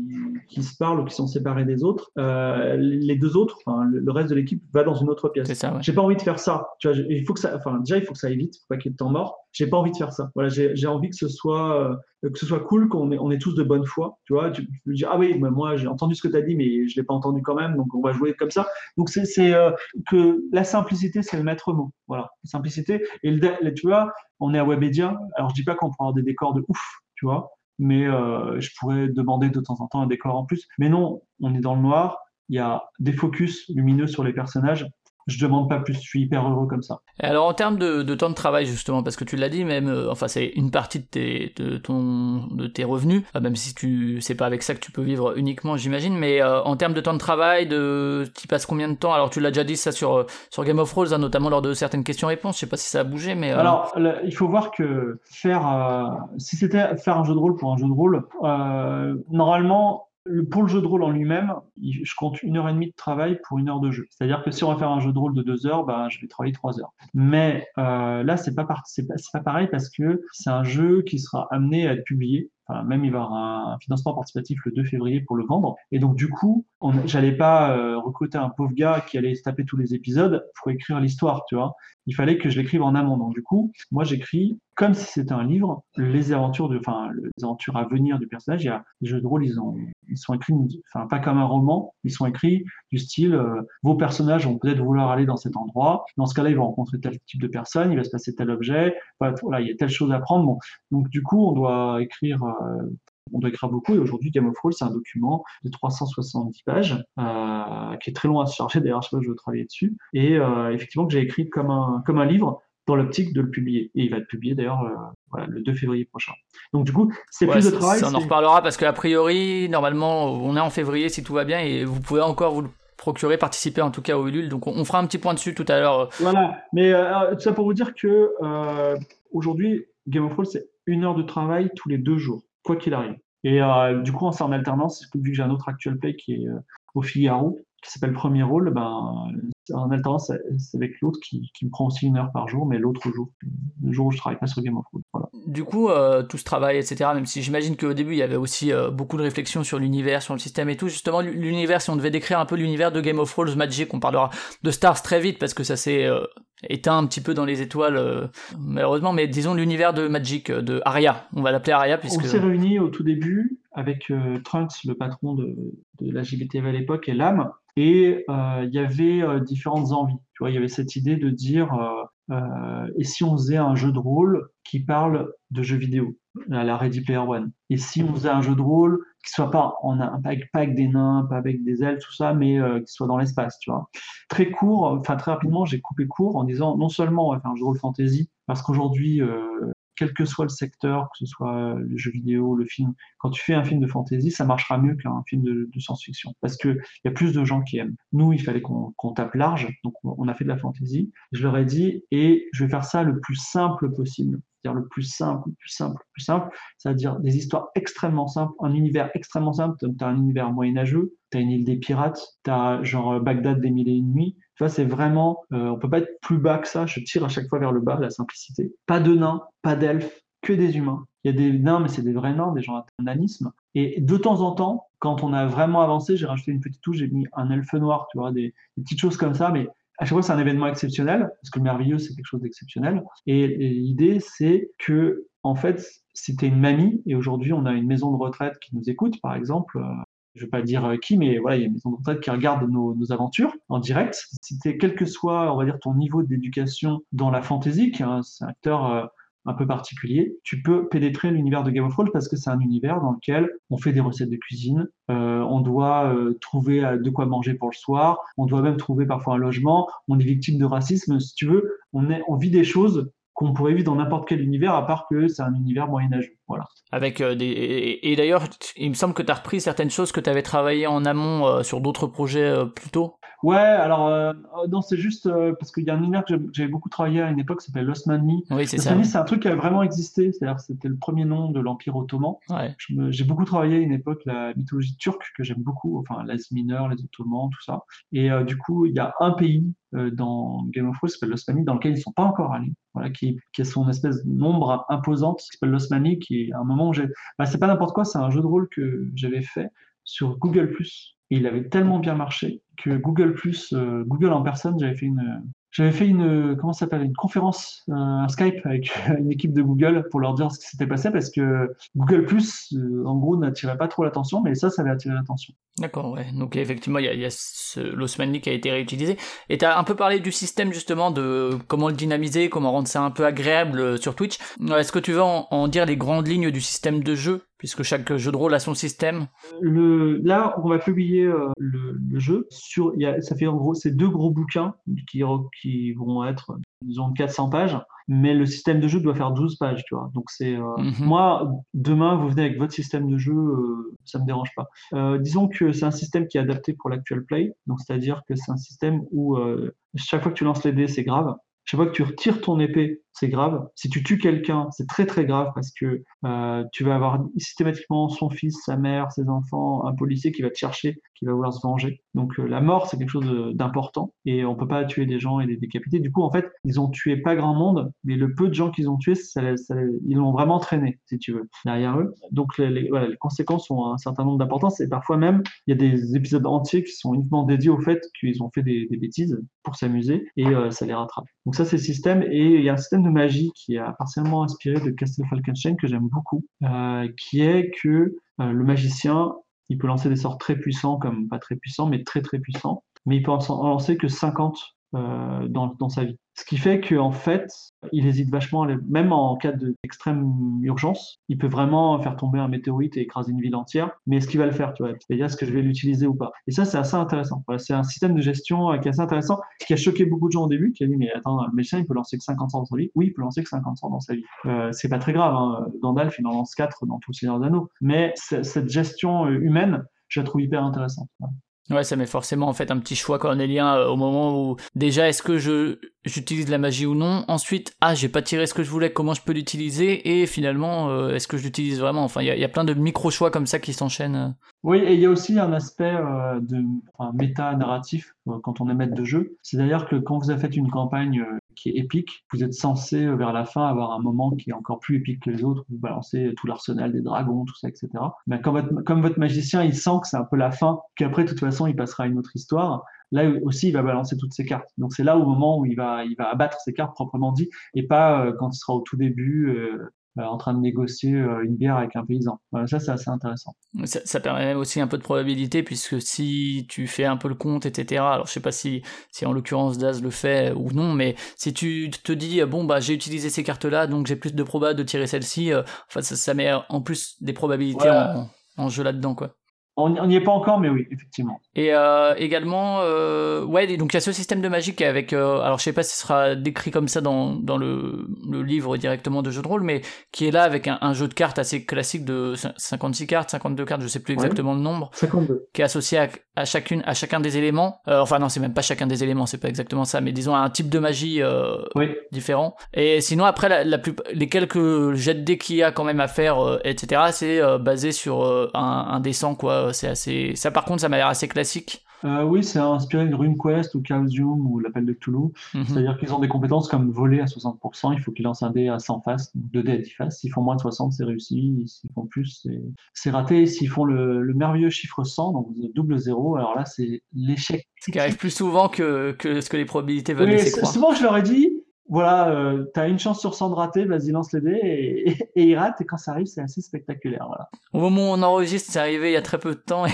qui, se parlent ou qui sont séparées des autres, euh, les deux autres, enfin, le, reste de l'équipe va dans une autre pièce. C'est ça, ouais. J'ai pas envie de faire ça. Tu vois, il faut que ça, enfin, déjà, il faut que ça aille vite, faut pas qu'il y ait de temps mort. J'ai pas envie de faire ça. Voilà, j'ai envie que ce soit, euh, que ce soit cool, qu'on on est tous de bonne foi. Tu vois, tu peux dire, ah oui, mais moi, j'ai entendu ce que tu as dit, mais je l'ai pas entendu quand même, donc on va jouer comme ça. Donc, c'est euh, que la simplicité, c'est le maître mot. Voilà, la simplicité. Et tu vois, on est à Webedia. Alors, je dis pas qu'on prend des décors de ouf, tu vois, mais euh, je pourrais demander de temps en temps un décor en plus. Mais non, on est dans le noir. Il y a des focus lumineux sur les personnages je demande pas plus, je suis hyper heureux comme ça. Alors en termes de, de, temps de travail justement, parce que tu l'as dit même, euh, enfin c'est une partie de tes, de ton, de tes revenus, euh, même si tu, c'est pas avec ça que tu peux vivre uniquement, j'imagine, mais euh, en termes de temps de travail, de, tu passes combien de temps? Alors tu l'as déjà dit ça sur sur Game of Thrones, hein, notamment lors de certaines questions-réponses. Je sais pas si ça a bougé, mais alors il faut voir que faire, si c'était faire un jeu de rôle pour un jeu de rôle, normalement pour le jeu de rôle en lui-même, je compte une heure et demie de travail pour une heure de jeu. C'est-à-dire que si on va faire un jeu de rôle de deux heures, bah, je vais travailler trois heures. Mais euh, là, c'est pas, pas, pareil parce que c'est un jeu qui sera amené à être publié Enfin, même il va y avoir un financement participatif le 2 février pour le vendre. Et donc, du coup, j'allais pas euh, recruter un pauvre gars qui allait se taper tous les épisodes pour écrire l'histoire, tu vois. Il fallait que je l'écrive en amont. Donc, du coup, moi, j'écris comme si c'était un livre, les aventures de, enfin, les aventures à venir du personnage. Il y a les jeux de rôle, ils ont, ils sont écrits, enfin, pas comme un roman, ils sont écrits du style, euh, vos personnages vont peut-être vouloir aller dans cet endroit. Dans ce cas-là, ils vont rencontrer tel type de personne, il va se passer tel objet. Voilà, il y a telle chose à prendre. Donc, du coup, on doit écrire euh, on doit écrire beaucoup. Et aujourd'hui, Game of Thrones, c'est un document de 370 pages, euh, qui est très long à se charger. D'ailleurs, je sais je veux travailler dessus. Et effectivement, que j'ai écrit comme un, comme un livre dans l'optique de le publier. Et il va être publié d'ailleurs euh, le 2 février prochain. Donc du coup, c'est plus de travail. Ça, on en reparlera parce qu'a priori, normalement, on est en février si tout va bien et vous pouvez encore vous le procurer, participer en tout cas au Ulule. Donc on, fera un petit point dessus tout à l'heure. Voilà, mais tout ça pour vous dire que aujourd'hui, Game of Thrones, c'est une heure de travail tous les deux jours quoi qu'il arrive. Et euh, du coup, c'est en alternance, vu que j'ai un autre actual play qui est euh, au Figaro, qui s'appelle Premier Rôle, ben, en alternance, c'est avec l'autre qui, qui, me prend aussi une heure par jour, mais l'autre jour, le jour où je travaille pas sur Game of Thrones. Voilà. Du coup, euh, tout ce travail, etc., même si j'imagine qu'au début, il y avait aussi euh, beaucoup de réflexions sur l'univers, sur le système et tout, justement, l'univers, si on devait décrire un peu l'univers de Game of Thrones Magic, on parlera de Stars très vite, parce que ça s'est euh, éteint un petit peu dans les étoiles, euh, malheureusement, mais disons l'univers de Magic, de Arya, on va l'appeler Arya, puisque... On s'est réunis au tout début avec Trunks, le patron de, de la JBTV à l'époque, et l'âme, et euh, il y avait euh, différentes envies. Tu vois, il y avait cette idée de dire euh, et si on faisait un jeu de rôle qui parle de jeux vidéo, à la Ready Player One? Et si on faisait un jeu de rôle qui soit pas en avec des nains, pas avec des ailes, tout ça, mais qui soit dans l'espace, tu vois? Très court, enfin très rapidement, j'ai coupé court en disant non seulement on va faire un jeu de rôle fantasy, parce qu'aujourd'hui quel que soit le secteur, que ce soit le jeu vidéo, le film, quand tu fais un film de fantasy, ça marchera mieux qu'un film de, science-fiction parce qu'il y a plus de gens qui aiment. Nous, il fallait qu'on tape large, donc on a fait de la fantasy. Je leur ai dit, et je vais faire ça le plus simple possible. C'est-à-dire le plus simple, le plus simple, le plus simple, c'est-à-dire des histoires extrêmement simples, un univers extrêmement simple. Tu as un univers moyenâgeux, tu as une île des pirates, tu as genre Bagdad des mille et une nuits, tu vois, c'est vraiment, euh, on peut pas être plus bas que ça. Je tire à chaque fois vers le bas, la simplicité. Pas de nains, pas d'elfes, que des humains. Il y a des nains, mais c'est des vrais nains, des gens à nanisme. Et de temps en temps, quand on a vraiment avancé, j'ai rajouté une petite touche, j'ai mis un elfe noir, tu vois, des, petites choses comme ça. Mais à chaque fois, c'est un événement exceptionnel, parce que le merveilleux, c'est quelque chose d'exceptionnel. Et, l'idée, c'est que, en fait, c'était une mamie, et aujourd'hui, on a une maison de retraite qui nous écoute, par exemple, euh, je ne vais pas dire euh, qui, mais voilà, il y a une maison de qui regarde nos, aventures en direct. C'était quel que soit, on va dire, ton niveau d'éducation dans la fantaisie, qui est un secteur euh, un peu particulier, tu peux pénétrer l'univers de Game of Thrones parce que c'est un univers dans lequel on fait des recettes de cuisine, euh, on doit trouver de quoi manger pour le soir, on doit même trouver parfois un logement, on est victime de racisme, si tu veux, on, est, on vit des choses qu'on pourrait vivre dans n'importe quel univers, à part que c'est un univers moyenâgeux. Voilà. Avec euh, des et, et d'ailleurs, il me semble que tu as repris certaines choses que tu avais travaillé en amont euh, sur d'autres projets euh, plus tôt. Ouais, alors euh, non, c'est juste parce qu'il y a un univers que j'avais beaucoup travaillé à une époque qui s'appelle L'Osmanli. Oui, c'est ça. L'Osmanli, c'est un truc qui a vraiment existé, c'est-à-dire c'était le premier nom de l'Empire ottoman. Ouais. J'ai beaucoup travaillé à une époque la mythologie turque que j'aime beaucoup, enfin l'Asie mineure, les Ottomans, tout ça. Et du coup, il y a un pays dans Game of Thrones qui s'appelle l'Osmanie, dans lequel ils ne sont pas encore allés, voilà, qui, qui a son espèce d'ombre imposante qui s'appelle l'Osmanie, qui est un moment où j'ai... Bah, c'est pas n'importe quoi, c'est un jeu de rôle que j'avais fait sur Google+. Et il avait tellement bien marché que Google+, euh, Google en personne, j'avais fait une... J'avais fait une, comment s'appelle, une conférence, euh, un Skype avec une équipe de Google pour leur dire ce qui s'était passé parce que Google Plus, euh, en gros, n'attirait pas trop l'attention, mais ça, ça avait attiré l'attention. D'accord, ouais. Donc effectivement, il y a, y ce, qui a été réutilisé. Et tu as un peu parlé du système justement, de comment le dynamiser, comment rendre ça un peu agréable euh, sur Twitch. Est-ce que tu veux en dire les grandes lignes du système de jeu, puisque chaque jeu de rôle a son système Le, là, on va publier euh, le, le jeu sur, il y a, ça fait en gros, c'est deux gros bouquins qui, qui vont être, disons, 400 pages, mais le système de jeu doit faire 12 pages, tu vois. Donc c'est, euh, Mhm. moi, demain, vous venez avec votre système de jeu, euh, ça me dérange pas. Euh, disons que c'est un système qui est adapté pour l'actual play, donc c'est-à-dire que c'est un système où chaque fois que tu lances les dés, c'est grave. Chaque fois que tu retires ton épée, c'est grave. Si tu tues quelqu'un, c'est très très grave parce que euh, tu vas avoir systématiquement son fils, sa mère, ses enfants, un policier qui va te chercher, qui va vouloir se venger. Donc euh, la mort, c'est quelque chose de- d'important et on peut pas tuer des gens et les décapiter. Du coup, en fait, ils ont tué pas grand monde, mais le peu de gens qu'ils ont tués, ils l'ont vraiment traîné, si tu veux, derrière eux. Donc les, conséquences ont un certain nombre d'importances et parfois même, il y a des épisodes entiers qui sont uniquement dédiés au fait qu'ils ont fait des, bêtises pour s'amuser et euh, ça les rattrape. Donc ça, c'est le système. Et il y a un système de magie qui est partiellement inspiré de Castle que j'aime beaucoup, euh, qui est que euh, le magicien, il peut lancer des sorts très puissants comme pas très puissants, mais très très puissants. Mais il peut en en lancer que 50 euh, dans, dans sa vie. Ce qui fait qu'en fait, il hésite vachement, même en cas de- d'extrême urgence, il peut vraiment faire tomber un météorite et écraser une ville entière, mais est-ce qu'il va le faire, tu vois? C'est-à-dire, est-ce que je vais l'utiliser ou pas? Et ça, c'est assez intéressant. C'est un système de gestion euh, qui est assez intéressant, qui a choqué beaucoup de gens au début, qui a dit, mais attends, le médecin, il peut lancer que 50 sorts dans sa vie Oui, il peut lancer que 50 sorts dans sa vie. Euh, c'est pas très grave, hein. Gandalf, il en lance 4 dans tout le Seigneur des Anneaux. Mais cette gestion euh, humaine, je la trouve hyper intéressante. Ouais, ça met forcément en fait un petit choix cornélien euh, au moment où déjà est-ce que je j'utilise la magie ou non. Ensuite, ah j'ai pas tiré ce que je voulais, comment je peux l'utiliser? Et finalement euh, est-ce que je l'utilise vraiment? Enfin, il y, a- plein de micro choix comme ça qui s'enchaînent. Oui, et il y a aussi un aspect euh, de méta-narratif euh, quand on est maître de jeu. C'est d'ailleurs que quand vous avez fait une campagne qui est épique, vous êtes censé vers la fin avoir un moment qui est encore plus épique que les autres, vous balancez tout l'arsenal des dragons, tout ça, etc. Mais votre, comme votre magicien, il sent que c'est un peu la fin, qu'après, de toute façon, il passera à une autre histoire, là aussi, il va balancer toutes ses cartes. Donc c'est là au moment où il va, il va abattre ses cartes proprement dit, et pas euh, quand il sera au tout début. euh, euh, en train de négocier une bière avec un paysan. Voilà, ça c'est assez intéressant. Ça, ça permet même aussi un peu de probabilité puisque si tu fais un peu le compte, etc. Alors je sais pas si, si en l'occurrence Daz le fait ou non, mais si tu te dis bon bah j'ai utilisé ces cartes-là, donc j'ai plus de probas de tirer celle-ci, euh, enfin ça, ça met en plus des probabilités en, en jeu là-dedans quoi. On n'y est pas encore, mais oui, effectivement. Et euh, également, euh, ouais, et donc il y a ce système de magie qui est avec, euh, alors je sais pas si ce sera décrit comme ça dans, dans le, le livre directement de jeu de rôle, mais qui est là avec un, un jeu de cartes assez classique de cin- 56 cartes, 52 cartes, je sais plus Ouais. exactement le nombre, 52. qui est associé à, à chacune, à chacun des éléments. Euh, enfin non, c'est même pas chacun des éléments, c'est pas exactement ça, mais disons un type de magie euh, Oui. différent. Et sinon après, la, la plus, les quelques jets de dés qu'il y a quand même à faire, euh, etc., c'est basé sur un, un dessin quoi. C'est assez, ça par contre, ça m'a l'air assez classique. Euh, oui, c'est inspiré de RuneQuest ou Chaosium ou l'appel de Cthulhu. Mhm. C'est-à-dire qu'ils ont des compétences comme voler à 60%, il faut qu'ils lancent un dé à 100 faces, donc 2 dés à 10 faces. S'ils font moins de 60, c'est réussi. S'ils font plus, c'est- c'est raté. S'ils font le, le merveilleux chiffre 100, donc double zéro, alors là, c'est l'échec. Ce qui arrive plus souvent que, que ce que les probabilités veulent Oui, laisser c'est- croire. souvent, je leur ai dit, voilà, euh, t'as une chance sur 100 de rater, vas-y, lance les dés, et, et, et et quand ça arrive, c'est assez spectaculaire. Voilà. Au moment où on enregistre, c'est arrivé il y a très peu de temps et,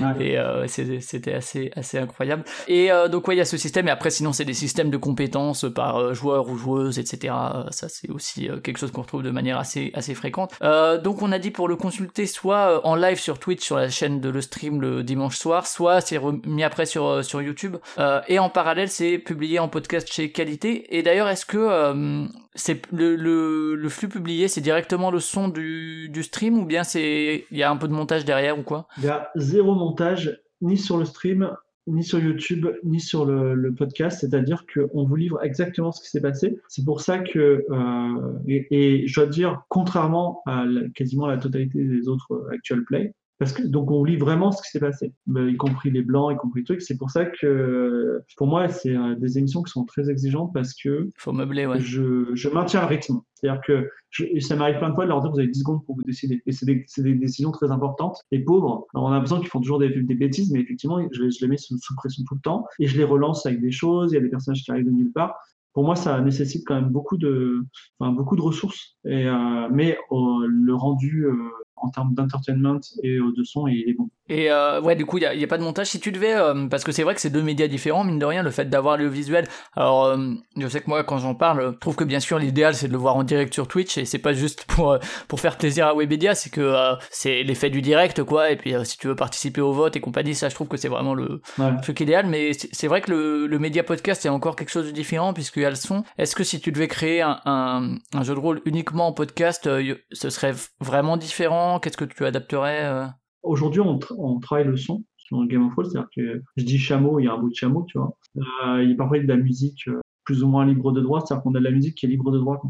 Ouais. Et euh, c'était assez, assez incroyable. Et euh, donc, ouais, il y a ce système. Et après, sinon, c'est des systèmes de compétences par euh, joueur ou joueuse, etc. Ça, c'est aussi euh, quelque chose qu'on retrouve de manière assez, assez fréquente. Euh, donc, on a dit pour le consulter, soit en live sur Twitch, sur la chaîne de le stream le dimanche soir, soit c'est remis après sur, euh, sur YouTube. Euh, et en parallèle, c'est publié en podcast chez Qualité. Et d'ailleurs, est-ce que euh, c'est le, le, le flux publié, c'est directement le son du, du stream ou bien c'est il y a un peu de montage derrière ou quoi? Il y a zéro montage, ni sur le stream, ni sur YouTube, ni sur le, podcast. C'est-à-dire qu'on vous livre exactement ce qui s'est passé. C'est pour ça que, euh, et, je dois dire, contrairement à quasiment la totalité des autres actual play, parce que donc on lit vraiment ce qui s'est passé, y compris les blancs, y compris les trucs. C'est pour ça que, pour moi, c'est euh, des émissions qui sont très exigeantes parce que Faut meubler, ouais. je, je maintiens le rythme. C'est-à-dire que je, ça m'arrive plein de fois de leur dire vous avez 10 secondes pour vous décider. Et c'est des, des décisions très importantes. Les pauvres, alors on a l'impression qu'ils font toujours des, des bêtises, mais effectivement, je, les- je les mets sous, sous pression tout le temps et je les relance avec des choses. Il y a des personnages qui arrivent de nulle part. Pour moi, ça nécessite quand même beaucoup de, enfin, beaucoup de ressources. Et, euh, mais euh, le rendu euh, en termes d'entertainment et euh, de son, il est bon. Et euh, ouais, du coup, il y a, pas de montage. Si tu devais, euh, parce que c'est vrai que c'est deux médias différents, mine de rien, le fait d'avoir le visuel. Alors, euh, je sais que moi, quand j'en parle, je trouve que bien sûr, l'idéal, c'est de le voir en direct sur Twitch, et c'est pas juste pour pour faire plaisir à Webedia, c'est que c'est l'effet du direct, quoi. Et puis, si tu veux participer au vote et compagnie, ça, je trouve que c'est vraiment le Ouais. truc idéal. Mais c'est vrai que le, le média podcast est encore quelque chose de différent puisqu'il y a le son. Est-ce que si tu devais créer un, un, un jeu de rôle uniquement en podcast, ce serait vraiment différent Qu'est-ce que tu adapterais euh? Aujourd'hui, on, tra- on travaille le son sur Game of Thrones, c'est-à-dire que je dis chameau, il y a un bout de chameau, tu vois. Euh, il parfois de la musique euh, plus ou moins libre de droit, c'est-à-dire qu'on a de la musique qui est libre de droit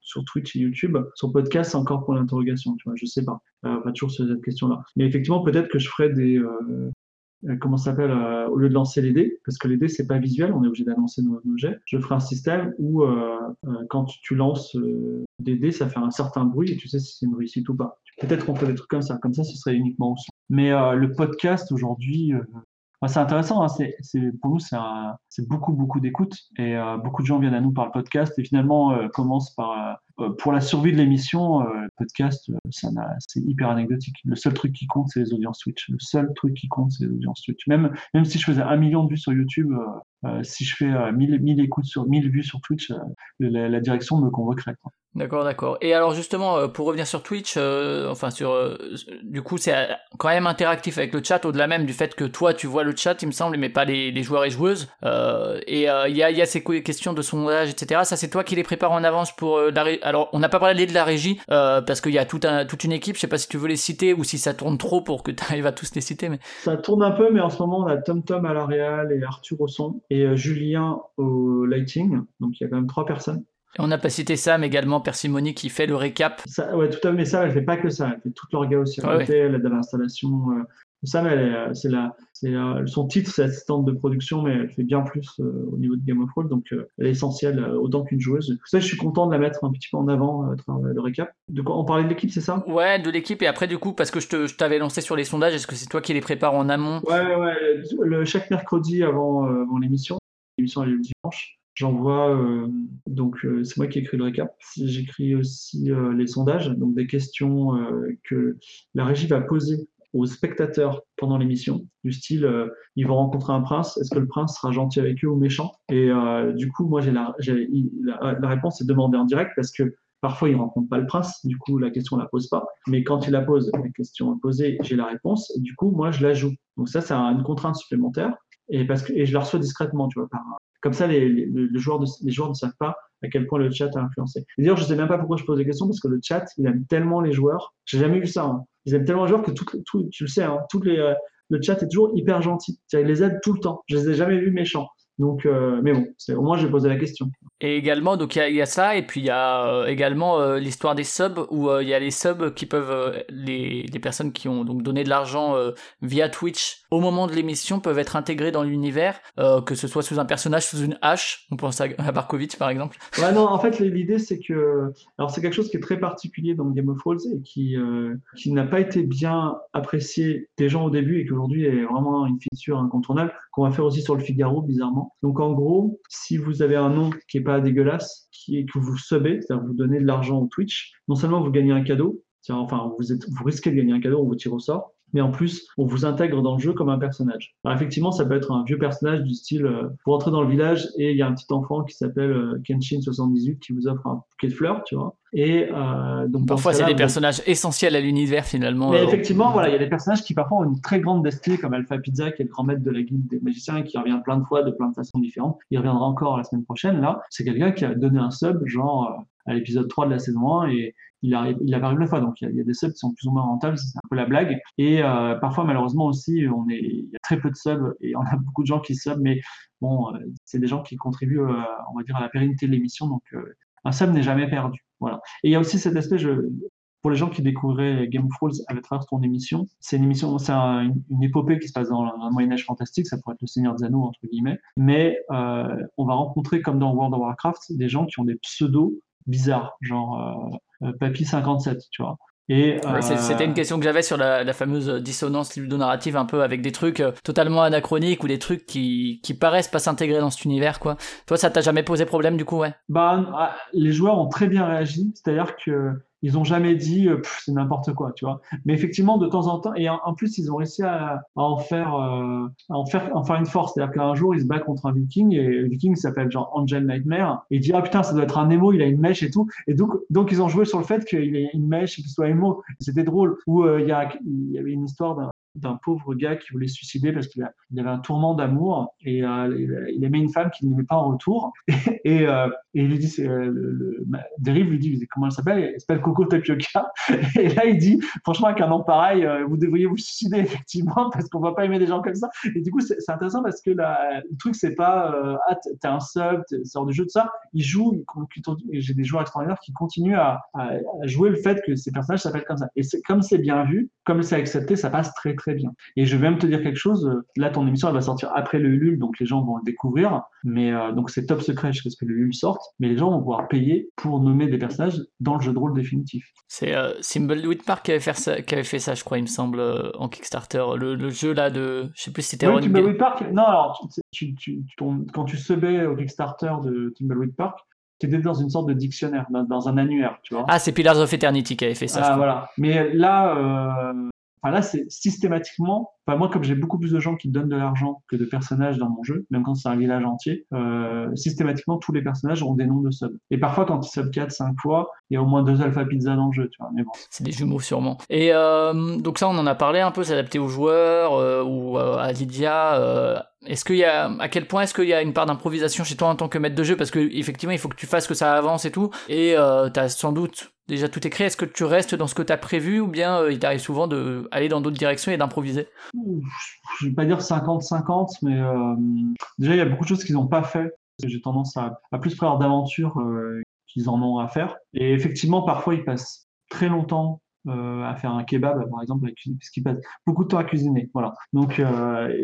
sur, Twitch et YouTube. Sur podcast, c'est encore pour l'interrogation, tu vois, je sais pas. Euh, pas toujours sur cette question-là. Mais effectivement, peut-être que je ferais des... comment ça s'appelle euh, au lieu de lancer les dés parce que les dés c'est pas visuel on est obligé d'annoncer nos, nos jets. Je ferai un système où euh, euh, quand tu, lances euh, des dés ça fait un certain bruit et tu sais si c'est une réussite ou pas. Peut-être qu'on fait des trucs comme ça comme ça ce serait uniquement au son. Mais euh, le podcast aujourd'hui euh, c'est intéressant, hein, c'est, pour nous c'est, un- c'est beaucoup beaucoup d'écoute et euh, beaucoup de gens viennent à nous par le podcast et finalement euh, commencent par euh, euh, pour la survie de l'émission, le podcast, ça c'est hyper anecdotique. Le seul truc qui compte, c'est les audiences Twitch. Le seul truc qui compte, c'est les audiences Twitch. Même, même si je faisais un million de vues sur YouTube, si je fais euh, 1000, 1000 écoutes sur 1000 vues sur Twitch, la, direction me convoquerait. D'accord, d'accord. Et alors justement, pour revenir sur Twitch, enfin sur, du coup, c'est quand même interactif avec le chat, au-delà même du fait que toi tu vois le chat, il me semble, mais pas les, joueurs et joueuses. Et euh, il y, a, il y a ces que- questions de sondage, etc. Ça, c'est toi qui les prépares en avance pour euh, la. ré- Alors, on n'a pas parlé de la régie euh, parce qu'il y a tout un, toute une équipe. Je sais pas si tu veux les citer ou si ça tourne trop pour que tu arrives à tous les citer, mais Ça tourne un peu, mais en ce moment, on a Tom Tom à la réal et Arthur au son et euh, Julien au lighting. Donc il y a quand même trois personnes. On n'a pas cité Sam également, Persimony qui fait le récap. Ça, ouais, tout à fait, mais ça, elle fait pas que ça. Elle fait toute l'orga aussi. à Ouais, côté, Elle aide à l'installation. Sam, elle est, euh, c'est la, c'est la- son titre, c'est assistante de production, mais elle fait bien plus euh, au niveau de Game of Thrones, donc euh, elle est essentielle euh, autant qu'une joueuse. Ça, je suis content de la mettre un petit peu en avant le récap. De quoi on parlait de l'équipe, c'est ça? Ouais, de l'équipe. Et après, du coup, parce que je t'avais lancé sur les sondages, est-ce que c'est toi qui les prépares en amont? Ouais, ouais. Le, chaque mercredi avant, avant l'émission, l'émission elle est le dimanche. J'envoie, euh, donc euh, c'est moi qui écris le récap. J'écris aussi euh, les sondages, donc des questions que la régie va poser aux spectateurs pendant l'émission, du style euh, ils vont rencontrer un prince, est-ce que le prince sera gentil avec eux ou méchant? Et euh, du coup, moi j'ai la, réponse est demandée en direct parce que parfois ils rencontrent pas le prince, du coup la question on la pose pas. Mais quand il la pose, la question est posée, j'ai la réponse du coup moi je la joue. Donc ça c'est une contrainte supplémentaire et parce que je la reçois discrètement, tu vois. Comme ça les, joueurs les joueurs ne savent pas à quel point le chat a influencé. D'ailleurs, je sais même pas pourquoi je pose des questions parce que le chat, il aime tellement les joueurs. J'ai jamais vu ça. hein. Ils aiment tellement joueurs que tout, tout, tu le sais, hein, toutes les, euh, le chat est toujours hyper gentil. C'est-à-dire, Il les aide tout le temps. Je les ai jamais vus méchants. Donc, euh, mais bon, au moins j'ai posé la question. Et également, donc il y a- il y, a ça, et puis il y a euh, également euh, l'histoire des subs, où il y a les subs qui peuvent, les, les personnes qui ont donc donné de l'argent via Twitch au moment de l'émission peuvent être intégrées dans l'univers, que ce soit sous un personnage, sous une hache, on pense à, à Barkovitch par exemple. Ouais, non, en fait, l'idée, c'est que. Alors, c'est quelque chose qui est très particulier dans Game of Thrones et qui, qui n'a pas été bien apprécié des gens au début et qui aujourd'hui est vraiment une feature incontournable qu'on va faire aussi sur le Figaro, bizarrement. Donc, en gros, si vous avez un nom qui est pas dégueulasse, qui est que vous subez, c'est-à-dire vous donnez de l'argent au Twitch, non seulement vous gagnez un cadeau, enfin, vous, êtes, vous risquez de gagner un cadeau, on vous tire au sort, mais en plus, on vous intègre dans le jeu comme un personnage. Alors effectivement, ça peut être un vieux personnage du style, euh, vous rentrez dans le village et il y a un petit enfant qui s'appelle euh, Kenshin78 qui vous offre un bouquet de fleurs, tu vois. Et euh, donc Parfois, ce c'est des personnages essentiels à l'univers finalement. mais euh, effectivement, voilà, il y a des personnages qui parfois ont une très grande destinée, comme Alpha Pizza, qui est le grand maître de la guilde des magiciens et qui revient plein de fois de plein de façons différentes. Il reviendra encore la semaine prochaine. Là, c'est quelqu'un qui a donné un sub, genre à l'épisode 3 de la saison 1, et il arrive, il arrive la fois. Donc il y, a, des subs qui sont plus ou moins rentables, c'est un peu la blague. Et euh, parfois, malheureusement aussi, on est, il y a très peu de subs et on a beaucoup de gens qui sub, mais bon, euh, c'est des gens qui contribuent, euh, on va dire, à la pérennité de l'émission. Donc un sub n'est jamais perdu. Voilà. Et il y a aussi cet aspect, pour les gens qui découvraient Game of Thrones à travers ton émission, c'est une émission, c'est un- une, épopée qui se passe dans un Moyen Âge fantastique, ça pourrait être le Seigneur des Anneaux entre guillemets, mais on va rencontrer comme dans World of Warcraft des gens qui ont des pseudos bizarres, genre euh, euh, Papy 57, tu vois. Et Ouais, c'est- euh, C'était une question que j'avais sur la, la fameuse dissonance ludonarrative un peu avec des trucs totalement anachroniques ou des trucs qui, qui paraissent pas s'intégrer dans cet univers quoi. Toi ça t'a jamais posé problème du coup ouais? Bah, ah, les joueurs ont très bien réagi, c'est-à-dire que ils ont jamais dit euh, c'est n'importe quoi, tu vois. Mais effectivement, de temps en temps, et en, plus, ils ont réussi à, à en faire, euh, à en faire, en faire une force. C'est-à-dire qu'un jour, il se bat contre un Viking et le Viking s'appelle genre Angel Nightmare et il dit ah putain, ça doit être un Nemo, il a une mèche et tout. Et donc, donc ils ont joué sur le fait qu'il ait une mèche et qu'il soit Nemo. C'était drôle. Ou euh, il y a, il y avait une histoire d'un d'un pauvre gars qui voulait se suicider parce qu'il avait un tourment d'amour et euh, il, aimait une femme qu'il n'aimait pas en retour. Et, euh, et il lui dit euh, le, Dérive lui dit comment elle s'appelle? Elle s'appelle Coco Tapioca. Et là il dit franchement avec un nom pareil euh, vous devriez vous suicider effectivement parce qu'on va pas aimer des gens comme ça. Et du coup c'est intéressant parce que la- le truc c'est pas ah t'es un sub t'es sort du jeu de ça. Il joue il con- et j'ai des joueurs extraordinaires qui continuent à, jouer le fait que ces personnages s'appellent comme ça. Et comme c'est bien vu comme c'est accepté ça passe très très bien et je vais même te dire quelque chose euh, là ton émission elle va sortir après le Ulule donc les gens vont le découvrir mais euh, donc c'est top secret jusqu'à ce que le Ulule sorte mais les gens vont pouvoir payer pour nommer des personnages dans le jeu de rôle définitif C'est euh, Thimbleweed Park qui avait, fait ça, qui avait fait ça je crois il me semble euh, en Kickstarter le, le jeu là de je sais plus si c'était Oui, Timbleweed Park. Non, alors, tu, tu, tu- quand tu subais au Kickstarter de Timbleweed Park, tu étais dans une sorte de dictionnaire, dans, un annuaire, tu vois. Ah c'est Pillars of Eternity qui avait fait ça Ah, voilà. Mais là, euh, enfin, là c'est systématiquement. Enfin, moi, comme j'ai beaucoup plus de gens qui donnent de l'argent que de personnages dans mon jeu, même quand c'est un village entier, euh, systématiquement, tous les personnages ont des noms de subs. Et parfois, quand ils sub 4, 5 fois, il y a au moins deux alpha pizza dans le jeu, tu vois. Mais bon. C'est des jumeaux sûrement. Et euh, donc ça, on en a parlé un peu, s'adapter aux joueurs euh, ou euh, à Lydia. est-ce qu'il y a, à quel point est-ce qu'il y a une part d'improvisation chez toi en tant que maître de jeu? Parce que effectivement, il faut que tu fasses que ça avance et tout. Et euh, t'as sans doute déjà tout écrit. Est-ce que tu restes dans ce que t'as prévu ou bien euh, il t'arrive souvent de aller dans d'autres directions et d'improviser? Je vais pas dire 50-50, mais euh, déjà, il y a beaucoup de choses qu'ils n'ont pas fait. J'ai tendance à, plus prévoir d'aventures euh, qu'ils en ont à faire. Et effectivement, parfois, ils passent très longtemps euh, à faire un kebab, par exemple, parce qu'ils passent beaucoup de temps à cuisiner. Voilà. Donc,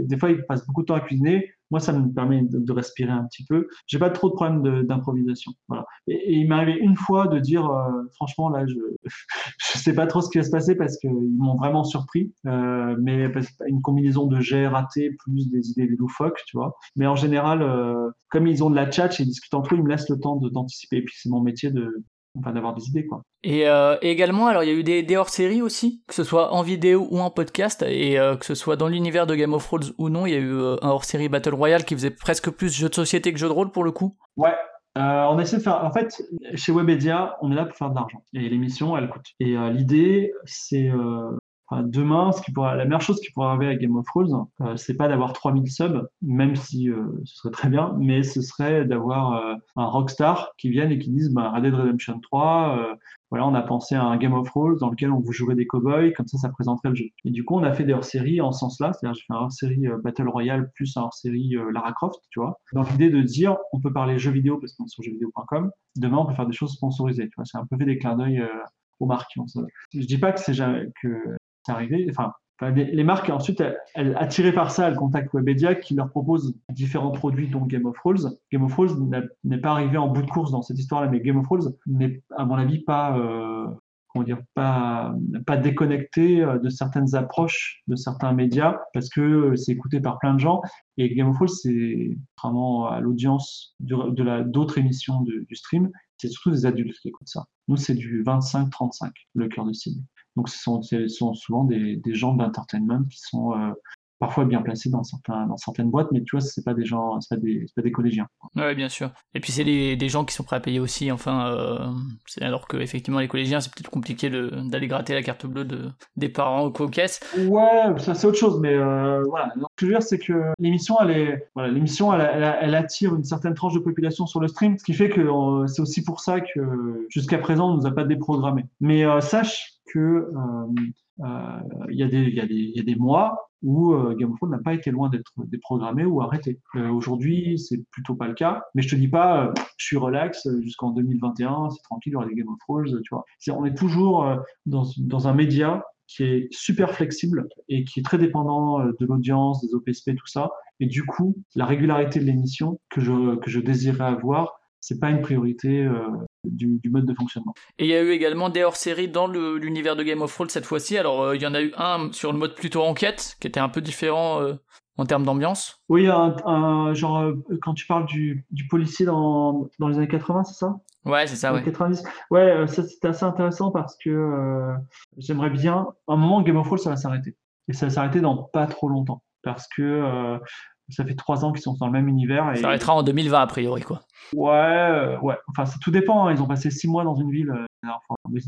des fois, ils passent beaucoup de temps à cuisiner. Moi, ça me permet de, respirer un petit peu. J'ai pas trop de problèmes d'improvisation. Voilà. Et, il m'est arrivé une fois de dire, euh, franchement, là, je je sais pas trop ce qui va se passer parce qu'ils m'ont vraiment surpris. Euh, mais parce une combinaison de jets ratés plus des idées loufoques, tu vois. Mais en général, euh, comme ils ont de la chat ils discutent entre eux, ils me laissent le temps d'anticiper. Et puis c'est mon métier de, enfin, d'avoir des idées, quoi. Et, euh, et également, alors il y a eu des, des hors-séries aussi, que ce soit en vidéo ou en podcast, et euh, que ce soit dans l'univers de Game of Thrones ou non, il y a eu euh, un hors-série Battle Royale qui faisait presque plus jeu de société que jeu de rôle pour le coup. Ouais. On essaie de faire. En fait, chez Webedia, on est là pour faire de l'argent. Et l'émission, elle coûte. Et l'idée, c'est. Demain, la meilleure chose qui pourrait arriver à Game of Thrones, euh, c'est pas d'avoir 3000 subs, même si euh, ce serait très bien, mais ce serait d'avoir euh, un rockstar qui vienne et qui dise bah, Red Dead Redemption 3, euh, voilà, on a pensé à un Game of Thrones dans lequel on vous jouerait des cowboys, comme ça, ça présenterait le jeu. Et du coup, on a fait des hors-séries en ce sens-là, c'est-à-dire j'ai fait un hors-série euh, Battle Royale plus un hors-série Lara Croft, tu vois, dans l'idée de dire on peut parler jeux vidéo parce qu'on est sur jeuxvideo.com, demain on peut faire des choses sponsorisées, tu vois, c'est un peu fait des clins d'œil aux marques. Je dis pas que c'est que arrivé, enfin. les, marques, ensuite, elles, attirées par ça, elles contactent Webedia qui leur propose différents produits, dont Game of Thrones. Game of Thrones n'est pas arrivé en bout de course dans cette histoire-là, mais Game of Thrones n'est, à mon avis, pas, euh, comment dire, pas, déconnecté euh, de certaines approches de certains médias parce que euh, c'est écouté par plein de gens. Et Game of Thrones, c'est contrairement à l'audience de la, d'autres émissions du stream, c'est surtout des adultes qui écoutent ça. Nous, c'est du 25-35, le cœur de cible. Donc ce sont, souvent des, des gens d'entertainment qui sont euh, parfois bien placés dans, certains, dans certaines boîtes, mais tu vois, c'est pas des gens, c'est pas des, pas des collégiens. Ouais, bien sûr. Et puis c'est des, des gens qui sont prêts à payer aussi, enfin, euh, alors que effectivement les collégiens c'est peut-être compliqué d'aller gratter la carte bleue de, des parents aux caisses. Ouais, ça c'est autre chose, mais euh, voilà. Donc, ce que je veux dire, c'est que l'émission, elle est, voilà, l'émission, elle, elle- elle attire une certaine tranche de population sur le stream, ce qui fait que euh, c'est aussi pour ça que jusqu'à présent, on nous a pas déprogrammé. Mais sache que il y a des, il y a des, il y a des mois où euh, Game of Thrones n'a pas été loin d'être déprogrammé ou arrêté. Euh, Aujourd'hui, c'est plutôt pas le cas, mais je te dis pas, euh, je suis relax euh, jusqu'en 2021, c'est tranquille, il y aura des Game of Thrones, tu vois. C'est- on est toujours euh, dans, dans un média qui est super flexible et qui est très dépendant euh, de l'audience, des OPSP, tout ça. Et du coup, la régularité de l'émission que je, que je désirais avoir, c'est pas une priorité euh, du, du mode de fonctionnement. Et il y a eu également des hors-séries dans l'univers de Game of Thrones cette fois-ci. Alors euh, il y en a eu un sur le mode plutôt enquête, qui était un peu différent euh, en termes d'ambiance. Oui, un, un- genre, euh, quand tu parles du, du policier dans, dans les années 80, c'est ça? Ouais, c'est ça, ouais. les 90 Ouais, euh, ça c'était assez intéressant parce que euh, j'aimerais bien. À un moment, Game of Thrones, ça va s'arrêter. Et ça va s'arrêter dans pas trop longtemps. Parce que euh, ça fait trois ans qu'ils sont dans le même univers. Et... Ça arrêtera en 2020 a priori, quoi. Ouais, euh, ouais. Enfin, ça, tout dépend. hein. Ils ont passé six mois dans une ville, euh,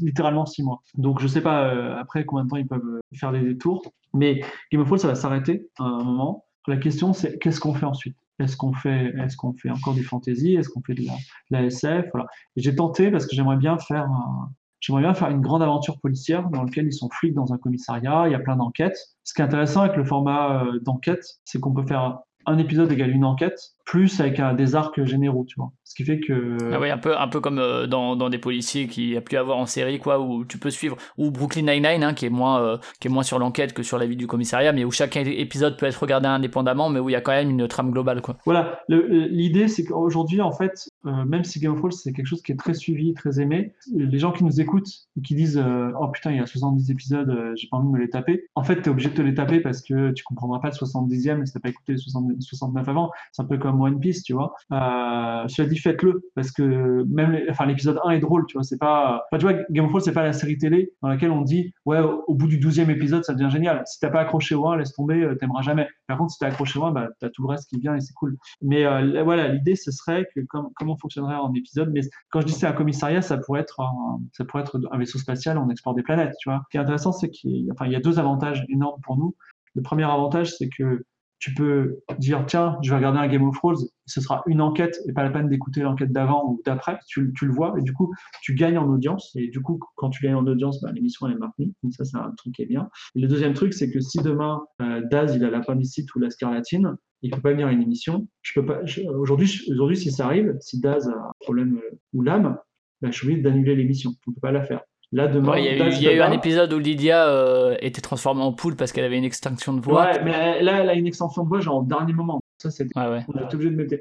littéralement six mois. Donc, je sais pas euh, après combien de temps ils peuvent faire des détours. Mais Game of Thrones, ça va s'arrêter à un moment. La question, c'est qu'est-ce qu'on fait ensuite? Est-ce qu'on fait, est-ce qu'on fait encore du fantasy Est-ce qu'on fait de la, de la SF Voilà. J'ai tenté parce que j'aimerais bien faire un- J'aimerais bien faire une grande aventure policière dans laquelle ils sont flics dans un commissariat, il y a plein d'enquêtes. Ce qui est intéressant avec le format d'enquête, c'est qu'on peut faire un épisode égale une enquête, plus avec un, des arcs généraux, tu vois. Ce qui fait que... Ah ouais, un peu, un peu comme euh, dans, dans des policiers qui a pu avoir en série, quoi, où tu peux suivre, ou Brooklyn Nine-Nine, hein, qui est moins, euh, qui est moins sur l'enquête que sur la vie du commissariat, mais où chaque épisode peut être regardé indépendamment, mais où il y a quand même une trame globale, quoi. Voilà, l'idée c'est qu'aujourd'hui, en fait, euh, même si Game of Thrones c'est quelque chose qui est très suivi, très aimé, les gens qui nous écoutent et qui disent Oh putain, il y a 70 épisodes, j'ai pas envie de me les taper. En fait, tu es obligé de te les taper parce que tu comprendras pas le 70e si t'as pas écouté les 60 69 avant. C'est un peu comme One Piece, tu vois. Euh, cela dit, faites-le parce que même enfin, l'épisode 1 est drôle, tu vois. C'est pas, tu vois, Game of Thrones c'est pas la série télé dans laquelle on dit Ouais, au, bout du 12e épisode, ça devient génial. Si t'as pas accroché au 1, laisse tomber, euh, t'aimeras jamais. Par contre, si t'as accroché au 1, bah, t'as tout le reste qui vient et c'est cool. Mais euh, là, voilà, l'idée, ce serait que comme, comment fonctionnerait en épisode. Mais quand je dis c'est un commissariat, ça pourrait être un, ça pourrait être un vaisseau spatial, on explore des planètes, tu vois. Ce qui est intéressant, c'est qu'il y a deux avantages énormes pour nous. Le premier avantage, c'est que tu peux dire tiens, je vais regarder un Game of Thrones, ce sera une enquête et pas la peine d'écouter l'enquête d'avant ou d'après. Tu, le vois et du coup, tu gagnes en audience. Et du coup, quand tu gagnes en audience, bah, l'émission est maintenue. Donc ça, c'est un truc qui est bien. Et le deuxième truc, c'est que si demain euh, Daz il a l'appendicite ou la scarlatine, il peut pas venir à une émission. Je peux pas. aujourd'hui, si ça arrive, si Daz a un problème euh, ou l'âme, bah, je suis obligé d'annuler l'émission. On peut pas la faire. Là demain, Ouais, Il y a eu, y a un épisode où Lydia euh, était transformée en poule parce qu'elle avait une extinction de voix. Ouais, mais là, elle a une extension de voix genre au dernier moment. Ça, c'est Ouais, ouais. on est obligé de mettre.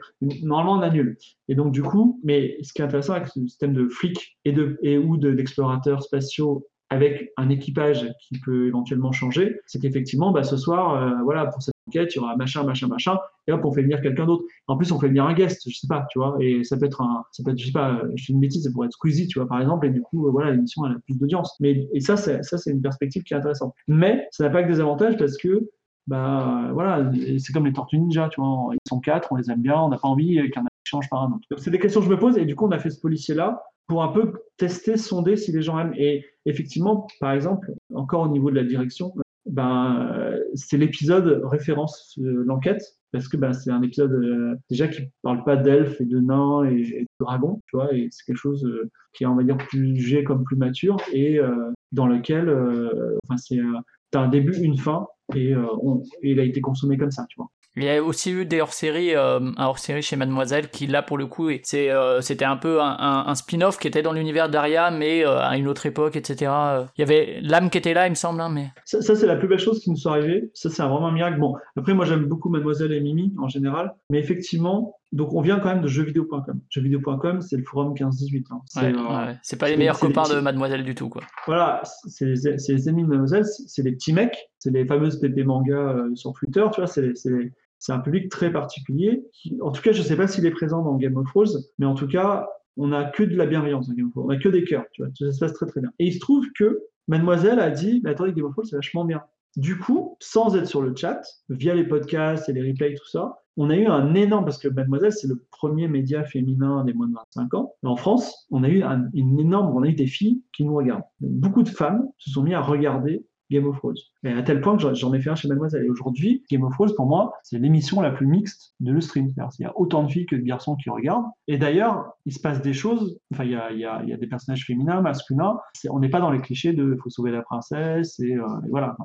Normalement, on annule. Et donc, du coup, mais ce qui est intéressant avec ce système de flics et, de, et ou de- d'explorateurs spatiaux avec un équipage qui peut éventuellement changer, c'est qu'effectivement, bah, ce soir, euh, voilà, pour cette enquête, il y aura machin, machin, machin, et hop, on fait venir quelqu'un d'autre. En plus, on fait venir un guest, je sais pas, tu vois, et ça peut être un, ça peut être, je sais pas, euh, je fais une bêtise, ça pourrait être Squeezie, tu vois, par exemple, et du coup, euh, voilà, l'émission, elle a plus d'audience. Mais, et ça, ça, c'est une perspective qui est intéressante. Mais ça n'a pas que des avantages parce que bah voilà, et c'est comme les Tortues Ninja, tu vois, ils sont quatre, on les aime bien, on n'a pas envie qui changent par un autre. Donc c'est des questions que je me pose et du coup on a fait ce policier-là pour un peu tester, sonder si les gens aiment. Et effectivement, par exemple, encore au niveau de la direction, ben c'est l'épisode référence l'enquête parce que ben, c'est un épisode euh, déjà qui parle pas d'elfes et de nains et, de dragons, tu vois, et c'est quelque chose euh, qui est on va dire plus jugé comme plus mature et euh, dans lequel, enfin c'est un début, une fin, et, et il a été consommé comme ça, tu vois. Il y a aussi eu des hors-séries, euh, un hors-série chez Mademoiselle qui là pour le coup, est- c'est, euh, c'était un peu un, un- un spin-off qui était dans l'univers d'Aria mais euh, à une autre époque, etc. Il y avait l'âme qui était là, il me semble, hein, mais Ça, ça, c'est la plus belle chose qui nous soit arrivée. Ça, c'est vraiment un miracle. Bon, après, moi, j'aime beaucoup Mademoiselle et Mimi en général, mais effectivement, donc on vient quand même de jeuxvideo.com. Jeuxvideo.com, c'est le forum 15-18. hein. C'est, ouais, euh, ouais, c'est pas les meilleurs copains de Mademoiselle du tout, quoi. Voilà, c'est les, c'est les ennemis de Mademoiselle, c'est les petits mecs, c'est les fameuses pépé manga euh, sur Twitter, tu vois, c'est les- c'est les- c'est un public très particulier. En tout cas, je sais pas s'il est présent dans Game of Thrones, mais en tout cas, on a que de la bienveillance dans Game of Thrones, on a que des cœurs, tu vois, ça se passe très très bien. Et il se trouve que Mademoiselle a dit, mais attendez, Game of Thrones, c'est vachement bien. Du coup, sans être sur le chat, via les podcasts et les replays, tout ça, on a eu un énorme, parce que Mademoiselle, c'est le premier média féminin des moins de 25 ans. En France, on a eu un, une énorme, on a eu des filles qui nous regardent. Beaucoup de femmes se sont mis à regarder Game of Thrones. Et à tel point que j'en ai fait un chez Mademoiselle. Et aujourd'hui, Game of Thrones, pour moi, c'est l'émission la plus mixte de le stream. Il y a autant de filles que de garçons qui regardent. Et d'ailleurs, il se passe des choses. Enfin, il y a, des personnages féminins, masculins. On n'est pas dans les clichés de faut sauver la princesse et, euh, et voilà.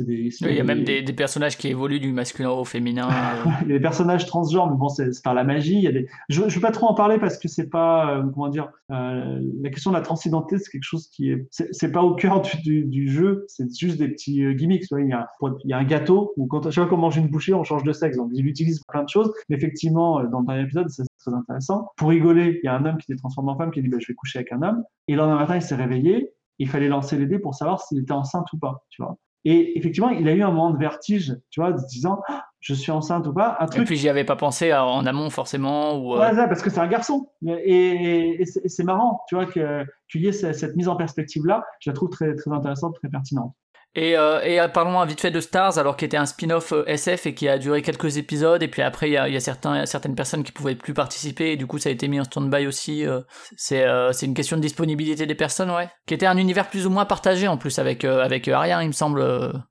Des, oui, il y a même des, des, personnages qui évoluent du masculin au féminin. Euh. il y a des personnages transgenres, mais bon, c'est par la magie. Il y a des... Je ne veux pas trop en parler parce que c'est pas, euh, comment dire, euh, la question de la transidentité, c'est quelque chose qui est, c'est pas au cœur du, du, du jeu, c'est juste des petits euh, gimmicks. Il y, a, il y a un gâteau où quand chaque fois qu'on mange une bouchée, on change de sexe. Donc il utilise plein de choses. Mais effectivement, dans le dernier épisode, c'est très intéressant. Pour rigoler, il y a un homme qui s'est transformé en femme qui dit bah, je vais coucher avec un homme. Et le lendemain matin, il s'est réveillé. Il fallait lancer les dés pour savoir s'il était enceinte ou pas. Tu vois. Et effectivement, il a eu un moment de vertige, tu vois, de se disant, ah, je suis enceinte ou pas. Un truc... Et puis j'y avais pas pensé en amont forcément. Ou, euh... ouais, ça, parce que c'est un garçon. Et, et, c'est marrant, tu vois, qu'il y ait cette mise en perspective-là. Je la trouve très, très intéressante, très pertinente. Et, euh, et parlons vite fait de Stars, alors qui était un spin-off euh, SF et qui a duré quelques épisodes, et puis après il y a, certains, certaines personnes qui pouvaient plus participer, et du coup ça a été mis en stand-by aussi. Euh, c'est euh, c'est une question de disponibilité des personnes, ouais. Qui était un univers plus ou moins partagé en plus avec, euh, avec Aria, il me semble.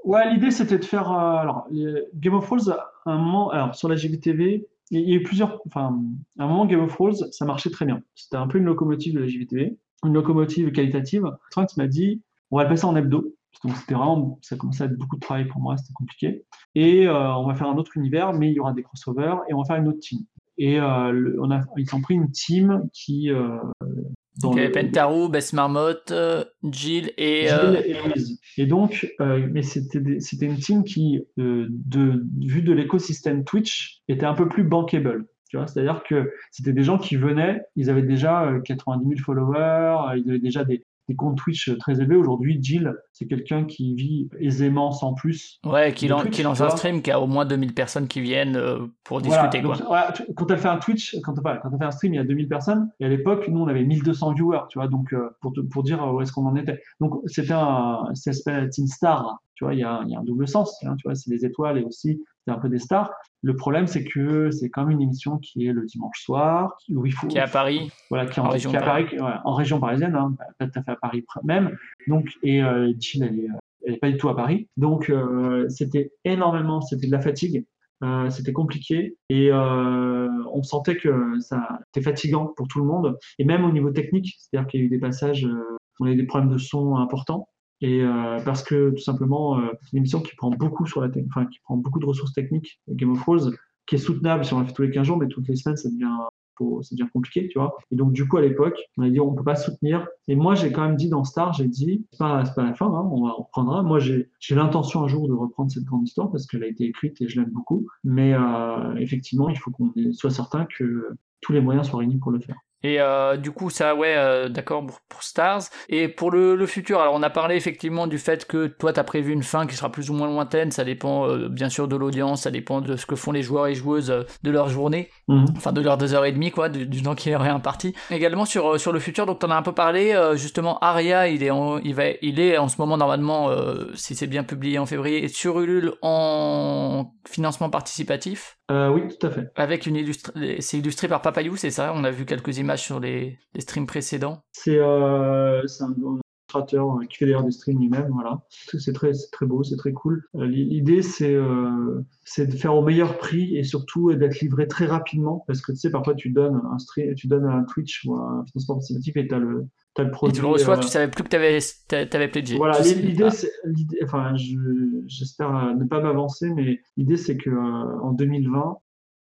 Ouais, l'idée c'était de faire. alors, Game of Thrones, un moment, sur la GVTV, il y a eu plusieurs. Enfin, à un moment, Game of Thrones, ça marchait très bien. C'était un peu une locomotive de la GVTV, une locomotive qualitative. Trunks m'a dit on va le passer en hebdo. Donc c'était vraiment, ça commençait à être beaucoup de travail pour moi, c'était compliqué. Et euh, on va faire un autre univers, mais il y aura des crossovers et on va faire une autre team. Et euh, le, on a, ils ont pris une team qui. Euh, dans le... Pentaru, Bess Marmotte, euh, Jill et. Jill et Louise. Et donc, mais c'était c'était une team qui, de vu de l'écosystème Twitch, était un peu plus bankable. C'est-à-dire que c'était des gens qui venaient, ils avaient déjà 90 000 followers, ils avaient déjà des, des comptes Twitch très élevés. Aujourd'hui, Jill, c'est quelqu'un qui vit aisément sans plus. Ouais, qui, lance un stream, qui a au moins 2000 personnes qui viennent euh, pour discuter. Voilà, donc, quoi. Ouais, quand elle fait un Twitch, quand, quand elle fait un stream, il y a 2000 personnes. Et à l'époque, nous, on avait 1200 viewers, tu vois, donc euh, pour, pour dire où est-ce qu'on en était. Donc, c'était un, c'est une star. Tu vois, il y a, il y a un double sens. Hein, tu vois, c'est des étoiles et aussi c'est un peu des stars. Le problème, c'est que c'est quand même une émission qui est le dimanche soir, où il faut. Qui est à Paris. Voilà, qui est en, en région, qui est à Paris, ouais, en région parisienne, hein, pas tout à fait à Paris même. Donc, et euh, Jill, elle est, elle est pas du tout à Paris. Donc, euh, c'était énormément, c'était de la fatigue. Euh, c'était compliqué et euh, on sentait que ça était fatigant pour tout le monde et même au niveau technique, c'est-à-dire qu'il y a eu des passages, euh, on a eu des problèmes de son importants et euh, parce que tout simplement euh, c'est une émission qui prend beaucoup sur la qui prend beaucoup de ressources techniques Game of Thrones qui est soutenable si on la fait tous les 15 jours mais toutes les semaines ça devient compliqué tu vois. Et donc du coup à l'époque on a dit on peut pas soutenir. Et moi j'ai quand même dit dans Star j'ai dit c'est pas pas la fin hein, on, va, reprendra moi j'ai l'intention un jour de reprendre cette grande histoire parce qu'elle a été écrite et je l'aime beaucoup. Mais euh, effectivement il faut qu'on soit certain que tous les moyens soient réunis pour le faire et euh, du coup, ça, ouais, euh, d'accord pour, pour, Stars. Et pour le, le, futur, alors on a parlé effectivement du fait que toi, tu as prévu une fin qui sera plus ou moins lointaine. Ça dépend euh, bien sûr de l'audience, ça dépend de ce que font les joueurs et joueuses de leur journée, mmh. enfin de leurs deux heures et demie, quoi, du, du temps qui est imparti. Également sur sur le futur, donc t'en as un peu parlé. justement, Aria, il est en, il va, il est en ce moment normalement, si c'est bien publié en février, sur Ulule en financement participatif. Euh, oui, tout à fait. Avec une illustré... c'est illustré par Papayou, c'est ça? On a vu quelques images sur les, les streams précédents. C'est euh, un illustrateur qui fait d'ailleurs des streams lui-même, voilà. C'est très, très beau, c'est très cool. Euh, L'idée, c'est euh, de faire au meilleur prix et surtout d'être livré très rapidement, parce que tu sais, parfois tu donnes un stream, tu donnes un Twitch ou un financement participatif et tu as le As le produit, et tu le reçois, euh... tu savais plus que tu avais, avais pledgé. Voilà, l'idée, c'est, enfin, j'espère ne pas m'avancer, mais l'idée, c'est que euh, en 2020, euh,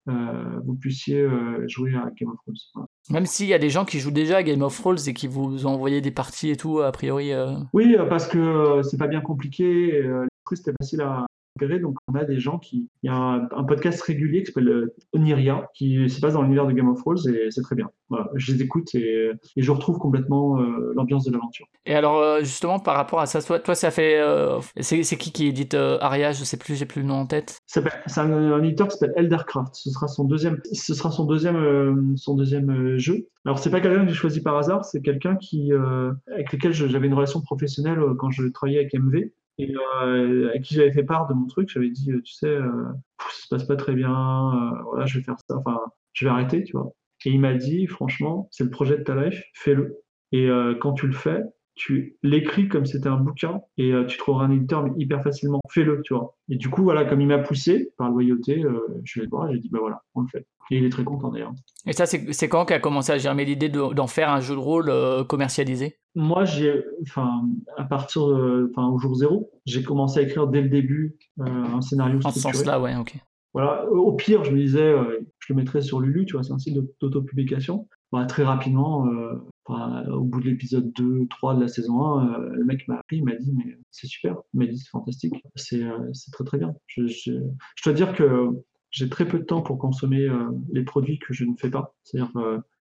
vous puissiez euh, jouer à Game of Thrones. Voilà. Même s'il y a des gens qui jouent déjà à Game of Thrones et qui vous ont envoyé des parties et tout, a priori. Oui, parce que c'est pas bien compliqué. Euh, c'était facile à. Donc, on a des gens qui. Il y a un, un podcast régulier qui s'appelle euh, Oniria, qui se passe dans l'univers de Game of Thrones et c'est très bien. Voilà, je les écoute et, et je retrouve complètement euh, l'ambiance de l'aventure. Et alors, euh, justement, par rapport à ça, toi, toi ça fait. euh, c'est qui qui édite euh, Aria Je sais plus, j'ai plus le nom en tête. C'est un, un éditeur qui s'appelle Eldercraft. Ce sera son deuxième, ce sera son deuxième, euh, son deuxième euh, jeu. Alors c'est pas quelqu'un que j'ai choisi par hasard, c'est quelqu'un qui, euh, avec lequel j'avais une relation professionnelle euh, quand je travaillais avec MV et euh, à qui j'avais fait part de mon truc. J'avais dit, euh, tu sais, euh, ça se passe pas très bien. euh, voilà, je vais faire ça. Enfin, je vais arrêter, tu vois. Et il m'a dit, franchement, c'est le projet de ta life, fais-le. Et euh, quand tu le fais, tu l'écris comme c'était un bouquin et euh, tu trouveras un éditeur mais hyper facilement. Fais-le, tu vois. Et du coup, voilà, comme il m'a poussé par loyauté, euh, je vais le voir et j'ai dit, bah voilà, on le fait. Et il est très content d'ailleurs. Et ça, c'est quand qu'a commencé à germer l'idée de- d'en faire un jeu de rôle euh, commercialisé? Moi, j'ai, enfin, à partir, enfin, au jour zéro, j'ai commencé à écrire dès le début un scénario En ce sens-là, ouais, ok. Voilà. Au pire, je me disais, je le mettrais sur Lulu, tu vois, c'est un site d'autopublication. Bah, très rapidement, euh, au bout de l'épisode 2, 3 de la saison 1, euh, le mec m'a appris, il m'a dit, mais c'est super. Il m'a dit, c'est fantastique. C'est euh, c'est très, très bien. Je, je, je dois dire que j'ai très peu de temps pour consommer les produits que je ne fais pas. C'est-à-dire,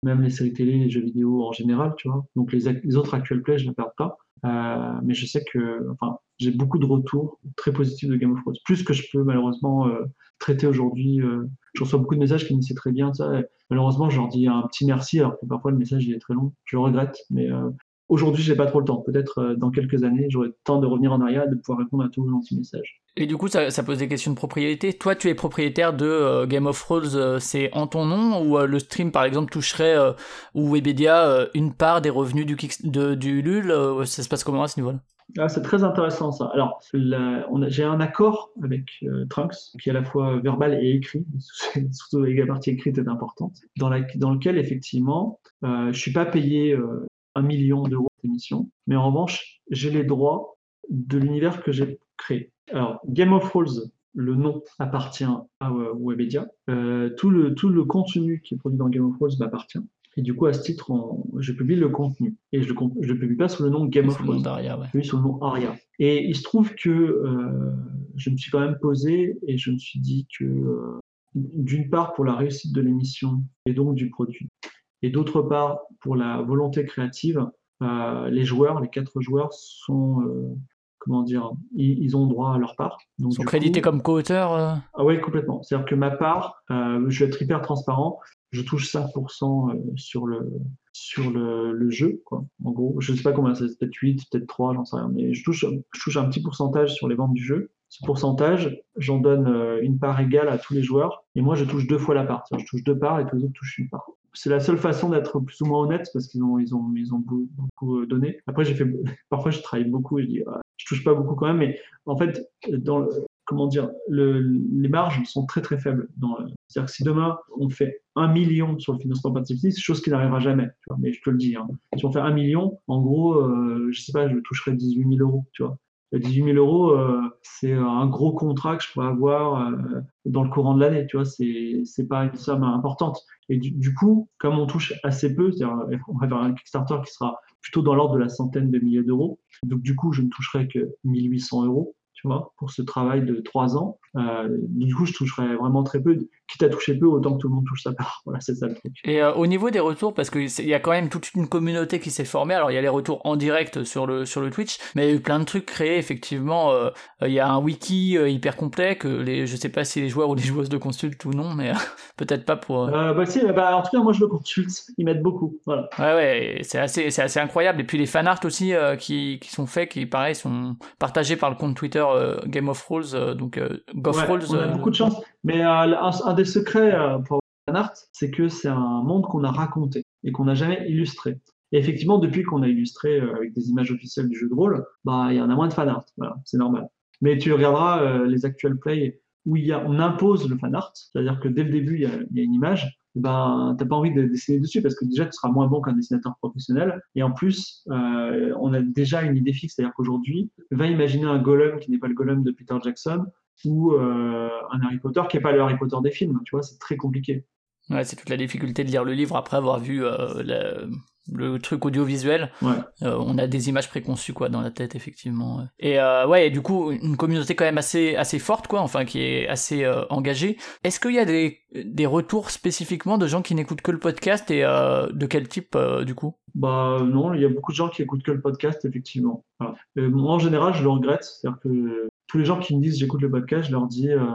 même les séries télé, les jeux vidéo en général, tu vois. Donc, les, les autres actuels plays, je ne perds pas. Euh, mais je sais que, enfin, j'ai beaucoup de retours très positifs de Game of Thrones. Plus que je peux, malheureusement, euh, traiter aujourd'hui. euh, je reçois beaucoup de messages qui me disent très bien, ça. Malheureusement, je leur dis un petit merci, alors que parfois le message il est très long. Je le regrette, mais euh, aujourd'hui, j'ai pas trop le temps. Peut-être euh, dans quelques années, j'aurai le temps de revenir en arrière et de pouvoir répondre à tous vos gentils messages. Et du coup, ça, ça pose des questions de propriété. Toi, tu es propriétaire de euh, Game of Thrones, euh, c'est en ton nom ou euh, le stream, par exemple, toucherait ou Webedia une part des revenus du, Kick- de, du LUL Ça se passe comment à ce niveau-là? Ah, c'est très intéressant ça. Alors, j'ai un accord avec euh, Trunks, qui est à la fois verbal et écrit, surtout la partie écrite est importante, dans, la, dans lequel effectivement, euh, je suis pas payé euh, un million d'euros d'émission, mais en revanche, j'ai les droits de l'univers que j'ai créé. Alors, Game of Thrones, le nom appartient à euh, Webedia. Euh, tout, le, tout le contenu qui est produit dans Game of Thrones m'appartient. Et du coup, à ce titre, on- je publie le contenu. Et je je le publie pas sous le nom Game of Sous Thrones ouais. oui, sur le nom Aria. Et il se trouve que euh, je me suis quand même posé et je me suis dit que, euh, d'une part, pour la réussite de l'émission et donc du produit, et d'autre part, pour la volonté créative, euh, les joueurs, les quatre joueurs, sont, euh, comment dire, ils, ils ont droit à leur part. Donc, Ils sont crédités coup- comme co-auteurs euh, ah oui, complètement. C'est-à-dire que ma part, je vais être hyper transparent, je touche 5% euh, sur le sur le, le jeu, quoi. En gros, je sais pas combien c'est, peut-être 8, peut-être 3, j'en sais rien, mais je touche, je touche un petit pourcentage sur les ventes du jeu. Ce pourcentage, j'en donne une part égale à tous les joueurs, et moi je touche deux fois la part. Je touche deux parts et tous les autres touchent une part. C'est la seule façon d'être plus ou moins honnête parce qu'ils ont, ils ont, ils ont beau- beaucoup euh, donné. Après, j'ai fait, parfois je travaille beaucoup et je dis, ah, je touche pas beaucoup quand même, mais en fait, dans comment dire, le, les marges sont très très faibles. le- C'est-à-dire que si demain on fait un million sur le financement participatif, c'est chose qui n'arrivera jamais. mais je te le dis, hein. si on fait un million, en gros, euh, je sais pas, je toucherai 18 000 euros. Tu vois. Et 18 000 euros, euh, c'est un gros contrat que je pourrais avoir euh, dans le courant de l'année. Tu vois, c'est c'est pas une somme importante. Et du, du coup, comme on touche assez peu, c'est-à-dire on va faire un Kickstarter qui sera plutôt dans l'ordre de la centaine de milliers d'euros. Donc du coup, je ne toucherai que 1800 euros tu vois, pour ce travail de trois ans. Euh, du coup, je toucherais vraiment très peu. Quitte à toucher peu, autant que tout le monde touche sa part. Voilà, c'est ça le truc. Et euh, au niveau des retours, parce qu'il y a quand même toute une communauté qui s'est formée, alors il y a les retours en direct sur le, sur le Twitch, mais il y a eu plein de trucs créés, effectivement. euh, Il y a un wiki euh, hyper complet que les, je sais pas si les joueurs ou les joueuses de consultent ou non, mais euh, peut-être pas pour. euh, Euh, bah, si, bah, en tout cas, moi, je le consulte. Ils m'aident beaucoup. Voilà. Ouais, ouais, c'est assez, c'est assez incroyable. Et puis les fanarts aussi euh, qui, qui sont faits, qui pareil sont partagés par le compte Twitter euh, Game of euh, donc Ouais, on a euh, beaucoup de chance. Mais euh, un, un des secrets euh, pour art, c'est que c'est un monde qu'on a raconté et qu'on n'a jamais illustré. Et effectivement, depuis qu'on a illustré avec des images officielles du jeu de rôle, bah, il y en a moins de fan art. Voilà, c'est normal. Mais tu regarderas euh, les actuels plays où il y a, on impose le fan art, c'est-à-dire que dès le début, il y a, il y a une image, ben, t'as pas envie de dessiner dessus parce que déjà, tu seras moins bon qu'un dessinateur professionnel. Et en plus, euh, on a déjà une idée fixe, c'est-à-dire qu'aujourd'hui, va imaginer un golem qui n'est pas le golem de Peter Jackson ou euh, un Harry Potter qui n'est pas le Harry Potter des films. Tu vois, c'est très compliqué. Ouais, c'est toute la difficulté de lire le livre après avoir vu euh, le truc audiovisuel. Ouais. Euh, on a des images préconçues quoi dans la tête effectivement. Et euh, ouais, et du coup une communauté quand même assez assez forte quoi, enfin qui est assez engagée. Est-ce qu'il y a des des retours spécifiquement de gens qui n'écoutent que le podcast et de quel type du coup? Bah non, il y a beaucoup de gens qui écoutent que le podcast effectivement. Voilà. Moi en général, je le regrette, c'est-à-dire que tous les gens qui me disent j'écoute le podcast, je leur dis euh,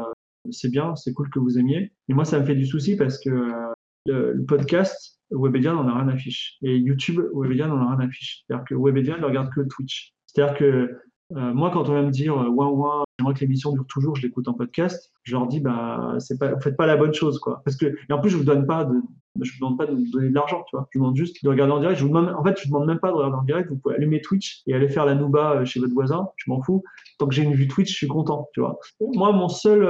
c'est bien, c'est cool que vous aimiez. Et moi ça me fait du souci parce que euh, le, le podcast Webedia n'en a rien à. Et YouTube, Webedia n'en a rien à. C'est-à-dire que Webedia ne regarde que Twitch. C'est-à-dire que euh, moi, quand on va me dire euh, ouin ouin, j'aimerais que l'émission dure toujours, je l'écoute en podcast, je leur dis bah c'est pas, faites pas la bonne chose quoi. Parce que et en plus je vous donne pas de, je vous demande pas de me donner de l'argent, tu vois. Je vous demande juste de regarder en direct. Vous en fait, je vous demande même pas de regarder en direct. Vous pouvez allumer Twitch et aller faire la nouba euh, chez votre voisin. Je m'en fous. Tant que j'ai une vue Twitch, je suis content, tu vois. Moi, mon seul,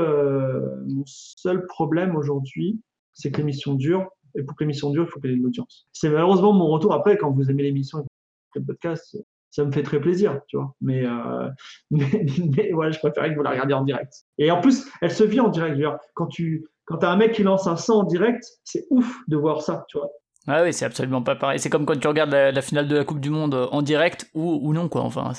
mon seul problème aujourd'hui, c'est que l'émission dure. Et pour que l'émission dure, il faut qu'elle ait de l'audience. C'est malheureusement mon retour. Après, quand vous aimez l'émission et le podcast, ça me fait très plaisir, tu vois. Mais, euh, mais, mais ouais, je préférais que vous la regardiez en direct. Et en plus, elle se vit en direct. Quand tu quand as un mec qui lance un 100 en direct, c'est ouf de voir ça, tu vois. Ah oui, c'est absolument pas pareil. C'est comme quand tu regardes la, finale de la Coupe du Monde en direct ou, ou non, quoi. Enfin,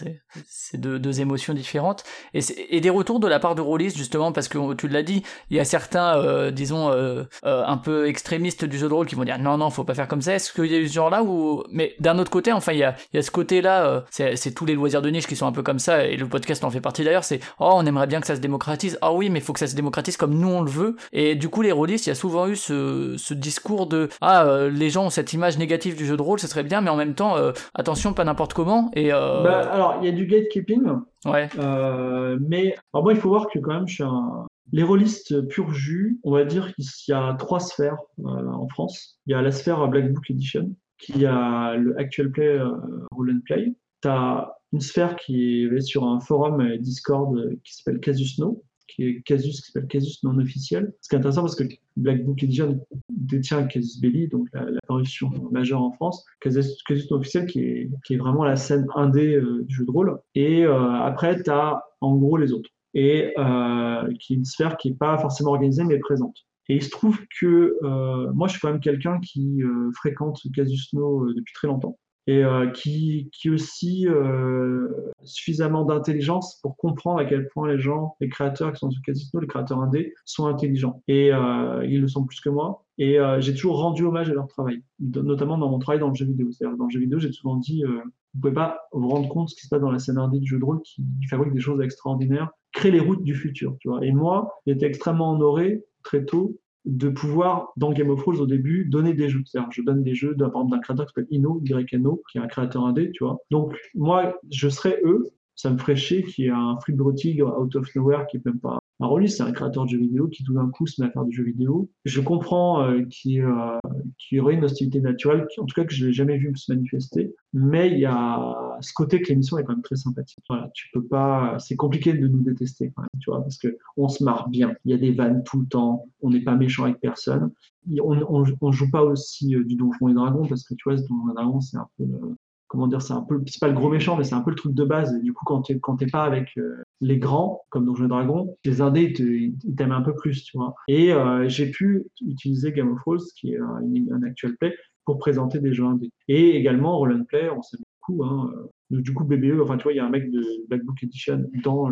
c'est, deux, deux émotions différentes. Et, des retours de la part de Rollis, justement, parce que tu l'as dit, il y a certains, euh, disons, euh, euh, un peu extrémistes du jeu de rôle qui vont dire non, non, faut pas faire comme ça. Est-ce qu'il y a eu ce genre-là ou, mais d'un autre côté, enfin, il y a, il y a ce côté-là, c'est, tous les loisirs de niche qui sont un peu comme ça, et le podcast en fait partie d'ailleurs, c'est, oh, on aimerait bien que ça se démocratise. Ah oui, mais faut que ça se démocratise comme nous on le veut. Et du coup, les Rollis, il y a souvent eu ce, ce discours de, ah, les gens ont cette image négative du jeu de rôle, ce serait bien, mais en même temps, euh, attention, pas n'importe comment. Et euh... bah, alors, il y a du gatekeeping. Ouais. Euh, mais alors moi, il faut voir que quand même, je suis un. Les rôlistes pur jus, on va dire qu'il y a trois sphères euh, en France. Il y a la sphère Black Book Edition, qui a le actual play euh, roll and play. Tu as une sphère qui est sur un forum Discord qui s'appelle Casus No, qui est Casus, qui s'appelle Casus non officiel. Ce qui est intéressant parce que Black Book Edition détient Casus Belli, donc la, la parution majeure en France. Casus, Casus non officiel qui est, vraiment la scène indé euh, du jeu de rôle. Et euh, après, tu as en gros les autres. Et euh, qui est une sphère qui n'est pas forcément organisée mais présente. Et il se trouve que euh, moi, je suis quand même quelqu'un qui fréquente Casus No depuis très longtemps et euh, qui, qui aussi euh, suffisamment d'intelligence pour comprendre à quel point les gens, les créateurs qui sont sur Casino, les créateurs indés, sont intelligents. Et euh, ils le sont plus que moi. Et euh, j'ai toujours rendu hommage à leur travail, notamment dans mon travail dans le jeu vidéo. C'est-à-dire dans le jeu vidéo, j'ai souvent dit, euh, vous pouvez pas vous rendre compte de ce qui se passe dans la scène indé du jeu de rôle qui, qui fabrique des choses extraordinaires, crée les routes du futur. Tu vois. Et moi, j'étais extrêmement honoré très tôt de pouvoir, dans Game of Thrones au début, donner des jeux. C'est-à-dire, je donne des jeux par exemple, d'un créateur qui s'appelle Ino, YNO, qui est un créateur indé, tu vois. Donc, moi, je serais eux, ça me ferait chier qu'il y ait un de tigre out of nowhere qui est même pas rôliste, c'est un créateur de jeux vidéo qui tout d'un coup se met à faire du jeu vidéo. Je comprends euh, qu'il euh, qu y aurait une hostilité naturelle, en tout cas que je n'ai jamais vu se manifester, mais il y a ce côté que l'émission est quand même très sympathique. Voilà, tu peux pas, c'est compliqué de nous détester tu vois, parce que on se marre bien. Il y a des vannes tout le temps, on n'est pas méchant avec personne. On, on, on joue pas aussi euh, du Donjon et Dragon parce que tu vois, ce Donjon et Dragon c'est un peu le, comment dire, c'est un peu, c'est pas le gros méchant, mais c'est un peu le truc de base. Et du coup, quand tu quand t'es pas avec euh, les grands, comme Donjons et Dragons, les indés, ils t'aiment un peu plus, tu vois. Et euh, j'ai pu utiliser Game of Thrones, qui est un, un, actual play, pour présenter des jeux indés. Et également, Roll and Play, on sait beaucoup, hein. Du coup, BBE, enfin, tu vois, il y a un mec de Black Book Edition dans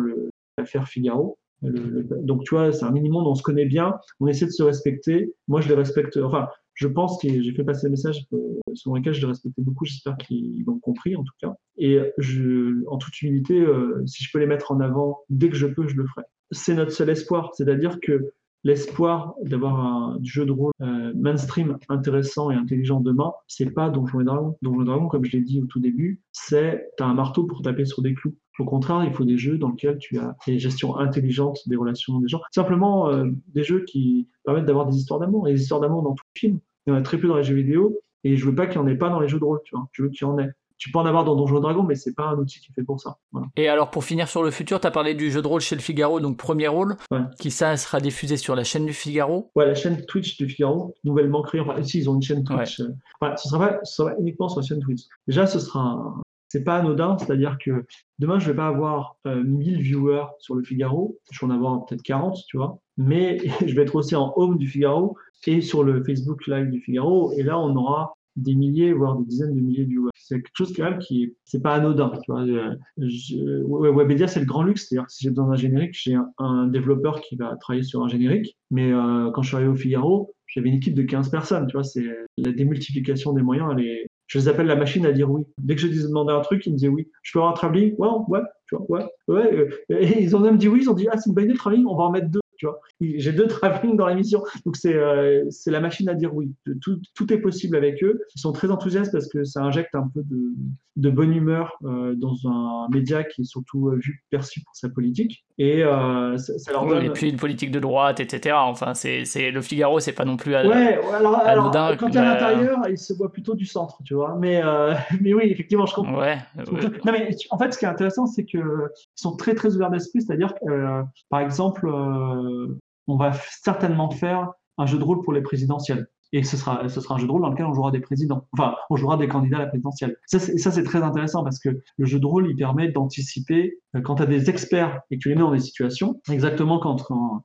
l'affaire Figaro. Donc, tu vois, c'est un minimum, on se connaît bien, on essaie de se respecter. Moi, je les respecte, enfin, je pense que j'ai fait passer le message sur lequel je les respectais beaucoup. J'espère qu'ils l'ont compris, en tout cas. Et je, en toute humilité, euh, si je peux les mettre en avant dès que je peux, je le ferai. C'est notre seul espoir. C'est-à-dire que l'espoir d'avoir un jeu de rôle euh, mainstream intéressant et intelligent demain, c'est pas Donjons et Dragons. Donjons et Dragons, comme je l'ai dit au tout début, c'est t'as un marteau pour taper sur des clous. Au contraire, il faut des jeux dans lesquels tu as des gestions intelligentes des relations des gens. Simplement euh, des jeux qui permettent d'avoir des histoires d'amour. Et des histoires d'amour dans tout film. Il y en a très peu dans les jeux vidéo. Et je veux pas qu'il n'y en ait pas dans les jeux de rôle, tu vois. Je veux qu'il y en ait. Tu peux en avoir dans Donjons et Dragons, mais c'est pas un outil qui est fait pour ça. Voilà. Et alors, pour finir sur le futur, tu as parlé du jeu de rôle chez le Figaro, donc premier rôle, ouais. qui ça sera diffusé sur la chaîne du Figaro. Ouais, la chaîne Twitch du Figaro, nouvellement créée. Enfin, ici, ils ont une chaîne Twitch. Ouais. Enfin, ce sera pas, ce sera uniquement sur la chaîne Twitch. Déjà, ce sera un, c'est pas anodin, c'est-à-dire que demain, je vais pas avoir euh, 1000 viewers sur le Figaro, je vais en avoir peut-être 40, tu vois, mais je vais être aussi en home du Figaro et sur le Facebook Live du Figaro, et là, on aura des milliers, voire des dizaines de milliers de viewers. C'est quelque chose quand même qui, c'est pas anodin. Tu vois. Je, je, Webedia, c'est le grand luxe. C'est-à-dire si j'ai besoin d'un générique, j'ai un, un, développeur qui va travailler sur un générique. Mais euh, quand je suis arrivé au Figaro, j'avais une équipe de 15 personnes. Tu vois, c'est la démultiplication des moyens. Elle est, je les appelle la machine à dire oui. Dès que je disais demander un truc, ils me disaient oui. Je peux avoir un travelling? Ouais, ouais, ouais, ouais. Et ils ont même dit oui. Ils ont dit ah c'est une bonne idée le travelling, on va en mettre deux. J'ai deux travelling dans l'émission. Donc, c'est euh, c'est la machine à dire oui. Tout, tout, est possible avec eux. Ils sont très enthousiastes parce que ça injecte un peu de, de bonne humeur euh, dans un média qui est surtout euh, vu, perçu pour sa politique. Et euh, ça, ça, leur donne... Et puis une politique de droite, etc. Enfin, c'est le Figaro, c'est pas non plus à, ouais, alors, alors quand à l'intérieur, il se voit plutôt du centre, tu vois. Mais, mais oui, effectivement, je comprends. Ouais, Non, mais en fait, ce qui est intéressant, c'est qu'ils sont très, très ouverts d'esprit. C'est-à-dire que, par exemple, on va certainement faire un jeu de rôle pour les présidentielles. Et ce sera, un jeu de rôle dans lequel on jouera des présidents. Enfin, on jouera des candidats à la présidentielle. Ça, c'est très intéressant parce que le jeu de rôle, il permet d'anticiper euh, quand tu as des experts et que tu les mets dans des situations, exactement quand,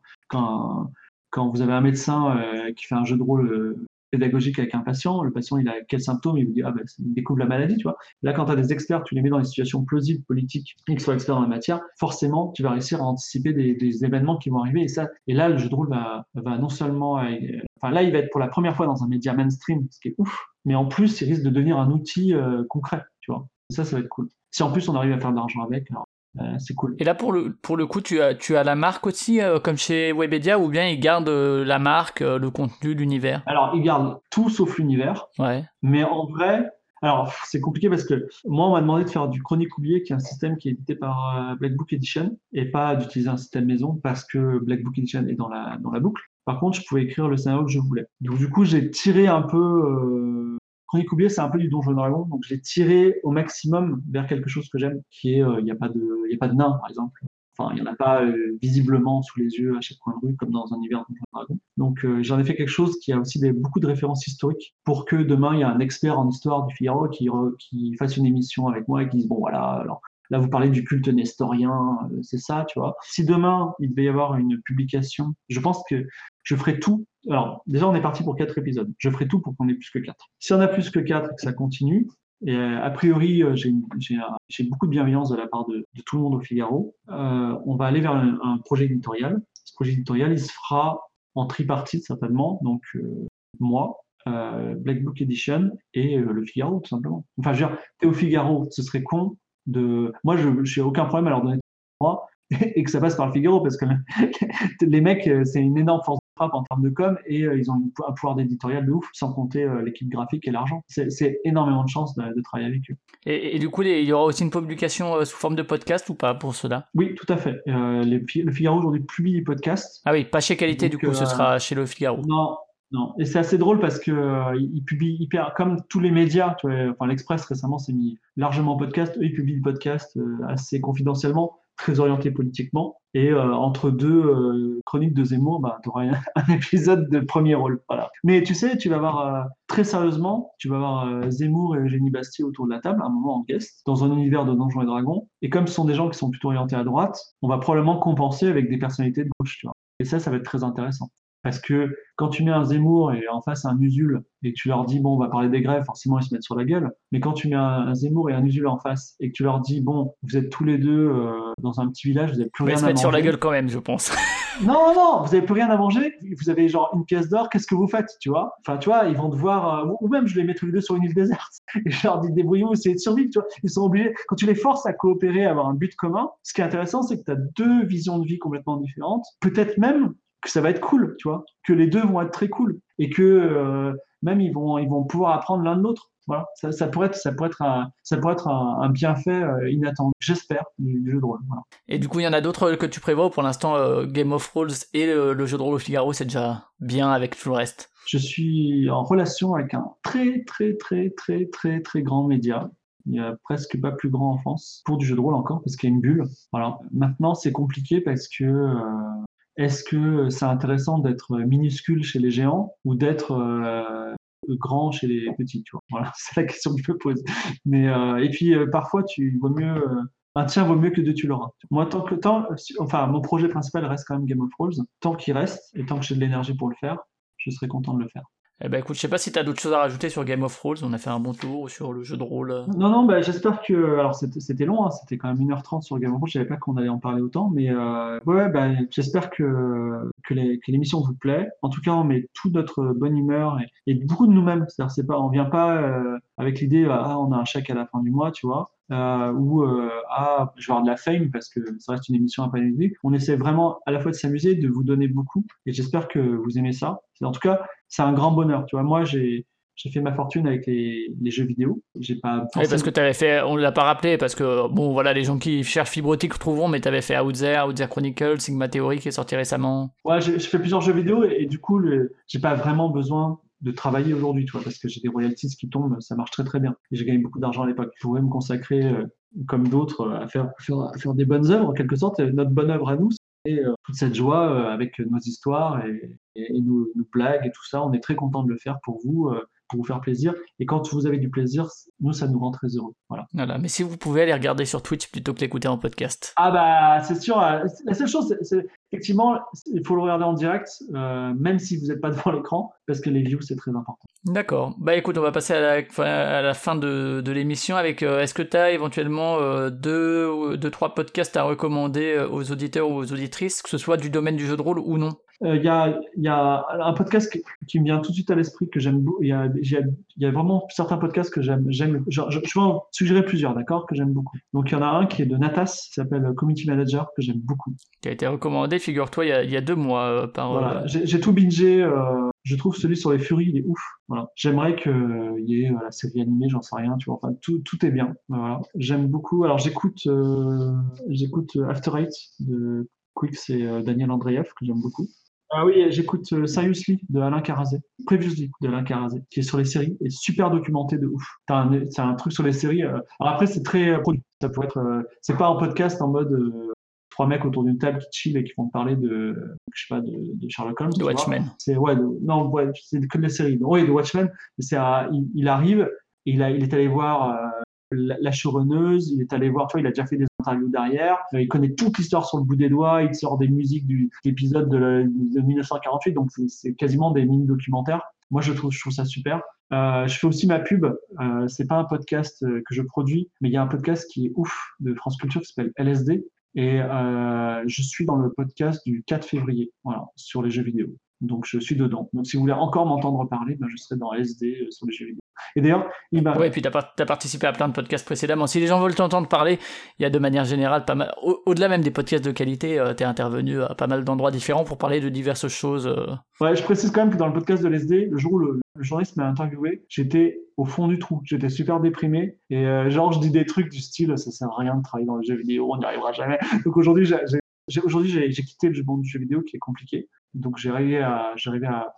vous avez un médecin euh, qui fait un jeu de rôle euh, pédagogique avec un patient, le patient il a quels symptômes, il vous dit ah ben il découvre la maladie, tu vois. Là quand tu as des experts, tu les mets dans des situations plausibles politiques et qu'ils soient experts dans la matière, forcément tu vas réussir à anticiper des, événements qui vont arriver et ça et là le jeu de rôle va, non seulement euh, enfin là il va être pour la première fois dans un média mainstream, ce qui est ouf, mais en plus il risque de devenir un outil euh, concret, tu vois. Et ça ça va être cool. Si en plus on arrive à faire de l'argent avec, c'est cool. Et là, pour le, pour le coup, tu as, tu as la marque aussi, euh, comme chez Webedia, ou bien ils gardent euh, la marque, le contenu, l'univers? Alors, ils gardent tout sauf l'univers. Ouais. Mais en vrai, alors c'est compliqué parce que moi, on m'a demandé de faire du chronique oublié, qui est un système qui est édité par Black Book Edition, et pas d'utiliser un système maison parce que Black Book Edition est dans la, dans la boucle. Par contre, je pouvais écrire le scénario que je voulais. Donc, du coup, j'ai tiré un peu Chronique oubliée, c'est un peu du Donjon Dragon, donc je l'ai tiré au maximum vers quelque chose que j'aime, qui est, euh, il n'y a pas de, de nains, par exemple. Enfin, il n'y en a pas euh, visiblement sous les yeux à chaque coin de rue, comme dans un univers Donjon Dragon. Donc, euh, j'en ai fait quelque chose qui a aussi beaucoup de références historiques pour que demain, il y a un expert en histoire du Figaro qui, qui fasse une émission avec moi et qui dise, bon, voilà, alors, Là, vous parlez du culte nestorien, c'est ça, tu vois. Si demain, il devait y avoir une publication, je pense que je ferai tout. Alors, déjà, on est parti pour quatre épisodes. Je ferai tout pour qu'on ait plus que quatre. Si on a plus que quatre et que ça continue, et euh, a priori, euh, j'ai beaucoup de bienveillance de la part de, tout le monde au Figaro. Euh, on va aller vers un, projet éditorial. Ce projet éditorial, il se fera en tripartite certainement. Donc moi, Black Book Edition et le Figaro tout simplement. Enfin, je veux dire, au Figaro, ce serait con de. Moi, je n'ai aucun problème à leur donner moi et que ça passe par le Figaro parce que les mecs, c'est une énorme force en termes de com et euh, ils ont un pouvoir d'éditorial de ouf, sans compter euh, l'équipe graphique et l'argent. C'est énormément de chance de, travailler avec eux. Et, du coup, il y aura aussi une publication euh, sous forme de podcast ou pas pour cela? Oui, tout à fait. le Figaro aujourd'hui publie des podcasts. Ah oui, pas chez Qualité, du coup, ce sera chez le Figaro. Non, non, et c'est assez drôle parce que ils publient hyper, comme tous les médias, enfin l'Express récemment s'est mis largement en podcast, eux ils publient des podcasts assez confidentiellement très orienté politiquement. Et euh, entre deux euh, chroniques de Zemmour, bah, tu auras un, épisode de premier rôle. Voilà. Mais tu sais, tu vas voir euh, très sérieusement, tu vas voir Zemmour et Eugénie Bastier autour de la table, un moment en guest, dans un univers de Donjons et Dragons. Et comme ce sont des gens qui sont plutôt orientés à droite, on va probablement compenser avec des personnalités de gauche. Et ça, ça va être très intéressant. Parce que quand tu mets un Zemmour et en face un Usul et que tu leur dis, bon, on va parler des grèves, forcément ils se mettent sur la gueule. Mais quand tu mets un, Zemmour et un Usul en face et que tu leur dis, bon, vous êtes tous les deux euh, dans un petit village, vous n'avez plus rien à manger. Ils se mettent sur la gueule quand même, je pense. non, non, vous n'avez plus rien à manger, vous avez genre une pièce d'or, qu'est-ce que vous faites, tu vois? Enfin, tu vois, ils vont devoir, euh, ou même je les mets tous les deux sur une île déserte et je leur dis, débrouillez-vous, essayez de survivre, tu vois. Ils sont obligés, quand tu les forces à coopérer, à avoir un but commun, ce qui est intéressant, c'est que tu as deux visions de vie complètement différentes. Peut-être même que ça va être cool, tu vois, que les deux vont être très cool et que euh, même ils vont, ils vont pouvoir apprendre l'un de l'autre. Voilà, ça, ça, pourrait être, ça pourrait être un, ça pourrait être un, bienfait euh, inattendu, j'espère, du, jeu de rôle. Voilà. Et du coup, il y en a d'autres que tu prévois pour l'instant euh, Game of Thrones et le, jeu de rôle au Figaro, c'est déjà bien avec tout le reste? Je suis en relation avec un très très très très très très grand média il y a presque pas plus grand en France pour du jeu de rôle encore parce qu'il y a une bulle. Voilà. Maintenant, c'est compliqué parce que est-ce que c'est intéressant d'être minuscule chez les géants ou d'être euh, grand chez les petits Voilà, c'est la question que je me pose. Mais euh, et puis euh, parfois, tu vaut mieux un tien vaut mieux que deux tu l'auras. Moi, tant que temps, enfin, mon projet principal reste quand même Game of Thrones. Tant qu'il reste et tant que j'ai de l'énergie pour le faire, je serai content de le faire. Eh ben écoute, je sais pas si t'as d'autres choses à rajouter sur Game of Thrones, on a fait un bon tour sur le jeu de rôle. euh. Non, non, bah, j'espère que. Alors, c'était long, hein, c'était quand même 1h30 sur Game of Thrones, je savais pas qu'on allait en parler autant, mais euh, ouais, bah, j'espère que, que l'émission vous plaît. En tout cas, on met toute notre bonne humeur et, beaucoup de nous-mêmes. C'est-à-dire, c'est pas, on vient pas euh, avec l'idée, ah, on a un chèque à la fin du mois, tu vois, euh, ou euh, ah, je vais avoir de la fame parce que ça reste une émission à pas musique. On essaie vraiment à la fois de s'amuser, de vous donner beaucoup, et j'espère que vous aimez ça. En tout cas, c'est un grand bonheur, tu vois. Moi, j'ai j'ai fait ma fortune avec les, les jeux vidéo. J'ai pas Oui, parce que t'avais fait, on l'a pas rappelé, parce que bon, voilà, les gens qui cherchent Fibrotique trouveront, mais t'avais fait Outzer, Outzer Chronicle, Sigma Theory qui est sorti récemment. Ouais, j'ai fait plusieurs jeux vidéo et, et du coup, j'ai pas vraiment besoin de travailler aujourd'hui, tu vois, parce que j'ai des royalties qui tombent, ça marche très très bien. Et j'ai gagné beaucoup d'argent à l'époque. Je pourrais me consacrer, euh, comme d'autres, euh, à faire, à faire, à faire des bonnes œuvres, en quelque sorte. Et notre bonne œuvre à nous, c'est euh, toute cette joie euh, avec nos histoires et, et- et nos, nos blagues et tout ça. On est très content de le faire pour vous, euh, pour vous faire plaisir. Et quand vous avez du plaisir, nous, ça nous rend très heureux. Voilà. Voilà. Mais si vous pouvez aller regarder sur Twitch plutôt que l'écouter en podcast. Ah bah c'est sûr. euh, La seule chose, c'est effectivement, il faut le regarder en direct, euh, même si vous n'êtes pas devant l'écran, parce que les views c'est très important. D'accord. Bah écoute, on va passer à la, fin- à la fin de, de l'émission avec. euh, Est-ce que tu as éventuellement euh, deux, ou- deux, trois podcasts à recommander aux auditeurs ou aux auditrices, que ce soit du domaine du jeu de rôle ou non? Il y, a, y a un podcast qui, qui me vient tout de suite à l'esprit que j'aime beaucoup. Il y y a- vraiment certains podcasts que j'aime. j'aime je vais en suggérer plusieurs, d'accord, que j'aime beaucoup. Donc il y en a un qui est de Natas, qui s'appelle Community Manager, que j'aime beaucoup. Qui a été recommandé, figure-toi, il, y a- il y a deux mois euh, par. euh, Voilà, j'ai tout bingé. euh, je trouve celui sur les Furies, il est ouf. Voilà. J'aimerais qu'il y ait euh, la série animée, j'en sais rien, tu vois. Enfin, tout, tout est bien. Voilà. J'aime beaucoup. Alors, j'écoute j'écoute After Eight de Quicks et Daniel Andreev, que j'aime beaucoup. Ah oui, j'écoute Seriously de Alain Carazé, Previously de Alain Carazé, qui est sur les séries et super documenté de ouf. Un- C'est un, truc sur les séries. Alors après, c'est très produit. Ça pourrait être. C'est pas un podcast en mode trois mecs autour d'une table qui chill et qui vont parler de, je sais pas, de, de Sherlock Holmes. de. Watchmen. C'est ouais, de- non, ouais, c'est que des séries. Oui, de Watchmen. C'est il, il arrive, il a, il est allé voir euh, la, la il est allé voir, tu vois, il a déjà fait des interviews derrière. euh, il connaît toute l'histoire sur le bout des doigts. Il sort des musiques du de l'épisode de, la- de 1948, donc c'est- c'est quasiment des mini documentaires. Moi, je trouve, je trouve ça super. Euh, je fais aussi ma pub. Euh, c'est pas un podcast euh, que je produis, mais il y a un podcast qui est ouf de France Culture qui s'appelle LSD. Et euh, je suis dans le podcast du 4 février, voilà, sur les jeux vidéo. Donc je suis dedans. Donc si vous voulez encore m'entendre parler, ben, je serai dans LSD euh, sur les jeux vidéo. Et d'ailleurs, il m'a. Ouais, et puis par- t'as participé à plein de podcasts précédemment. Si les gens veulent t'entendre parler, il y a de manière générale pas mal. au- Au-delà même des podcasts de qualité, euh, t'es intervenu à pas mal d'endroits différents pour parler de diverses choses. euh. Ouais, je précise quand même que dans le podcast de LSD, le jour où le, le journaliste m'a interviewé, j'étais au fond du trou. J'étais super déprimé. Et euh, genre, je dis des trucs du style, ça sert à rien de travailler dans le jeu vidéo, on n'y arrivera jamais. Donc aujourd'hui, j'ai- aujourd'hui, j'ai quitté le monde du jeu vidéo qui est compliqué. Donc j'ai arrivé à,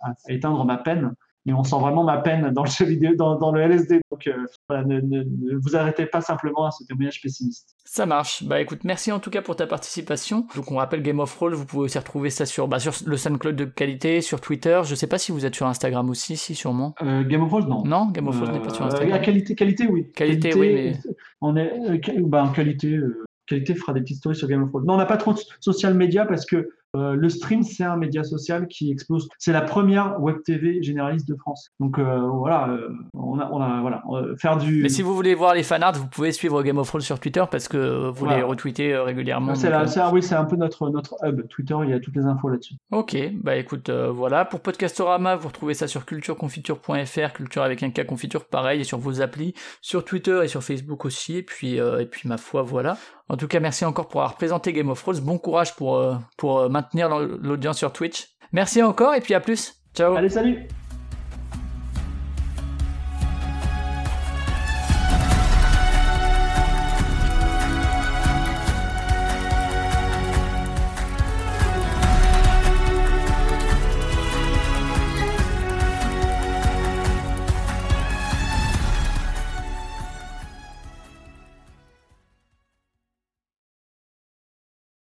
à, éteindre ma peine. Et on sent vraiment ma peine dans le jeu vidéo, dans, dans le LSD. Donc euh, voilà, ne, ne- ne vous arrêtez pas simplement à ce témoignage pessimiste. Ça marche. Bah écoute, merci en tout cas pour ta participation. Donc on rappelle Game of Thrones, vous pouvez aussi retrouver ça sur, bah, sur le SoundCloud de qualité, sur Twitter. Je sais pas si vous êtes sur Instagram aussi, si sûrement. Euh, Game of Thrones, non. Non, Game of Thrones n'est pas sur Euh, Instagram. qualité, qualité, oui. Qualité, oui, mais- On est, bah, en qualité, qualité fera des petites stories sur Game of Thrones. Non, on n'a pas trop de social media parce que euh, le stream, c'est un média social qui explose. C'est la première web TV généraliste de France. Donc euh, voilà, euh, on a, on a, voilà, faire du. Mais si vous voulez voir les fanarts, vous pouvez suivre Game of Thrones sur Twitter parce que vous Voilà. les retweetez régulièrement. c'est donc, ah oui, c'est un peu notre notre hub. Twitter, il y a toutes les infos là-dessus. Ok, bah écoute, voilà. Pour Podcastorama, vous retrouvez ça sur cultureconfiture.fr, culture avec un K confiture, pareil, et sur vos applis, sur Twitter et sur Facebook aussi, et puis, et puis ma foi, voilà. En tout cas, merci encore pour avoir présenté Game of Thrones. Bon courage pour, euh, pour euh, maintenir l'audience sur Twitch. Merci encore, et puis à plus. Ciao. Allez, salut.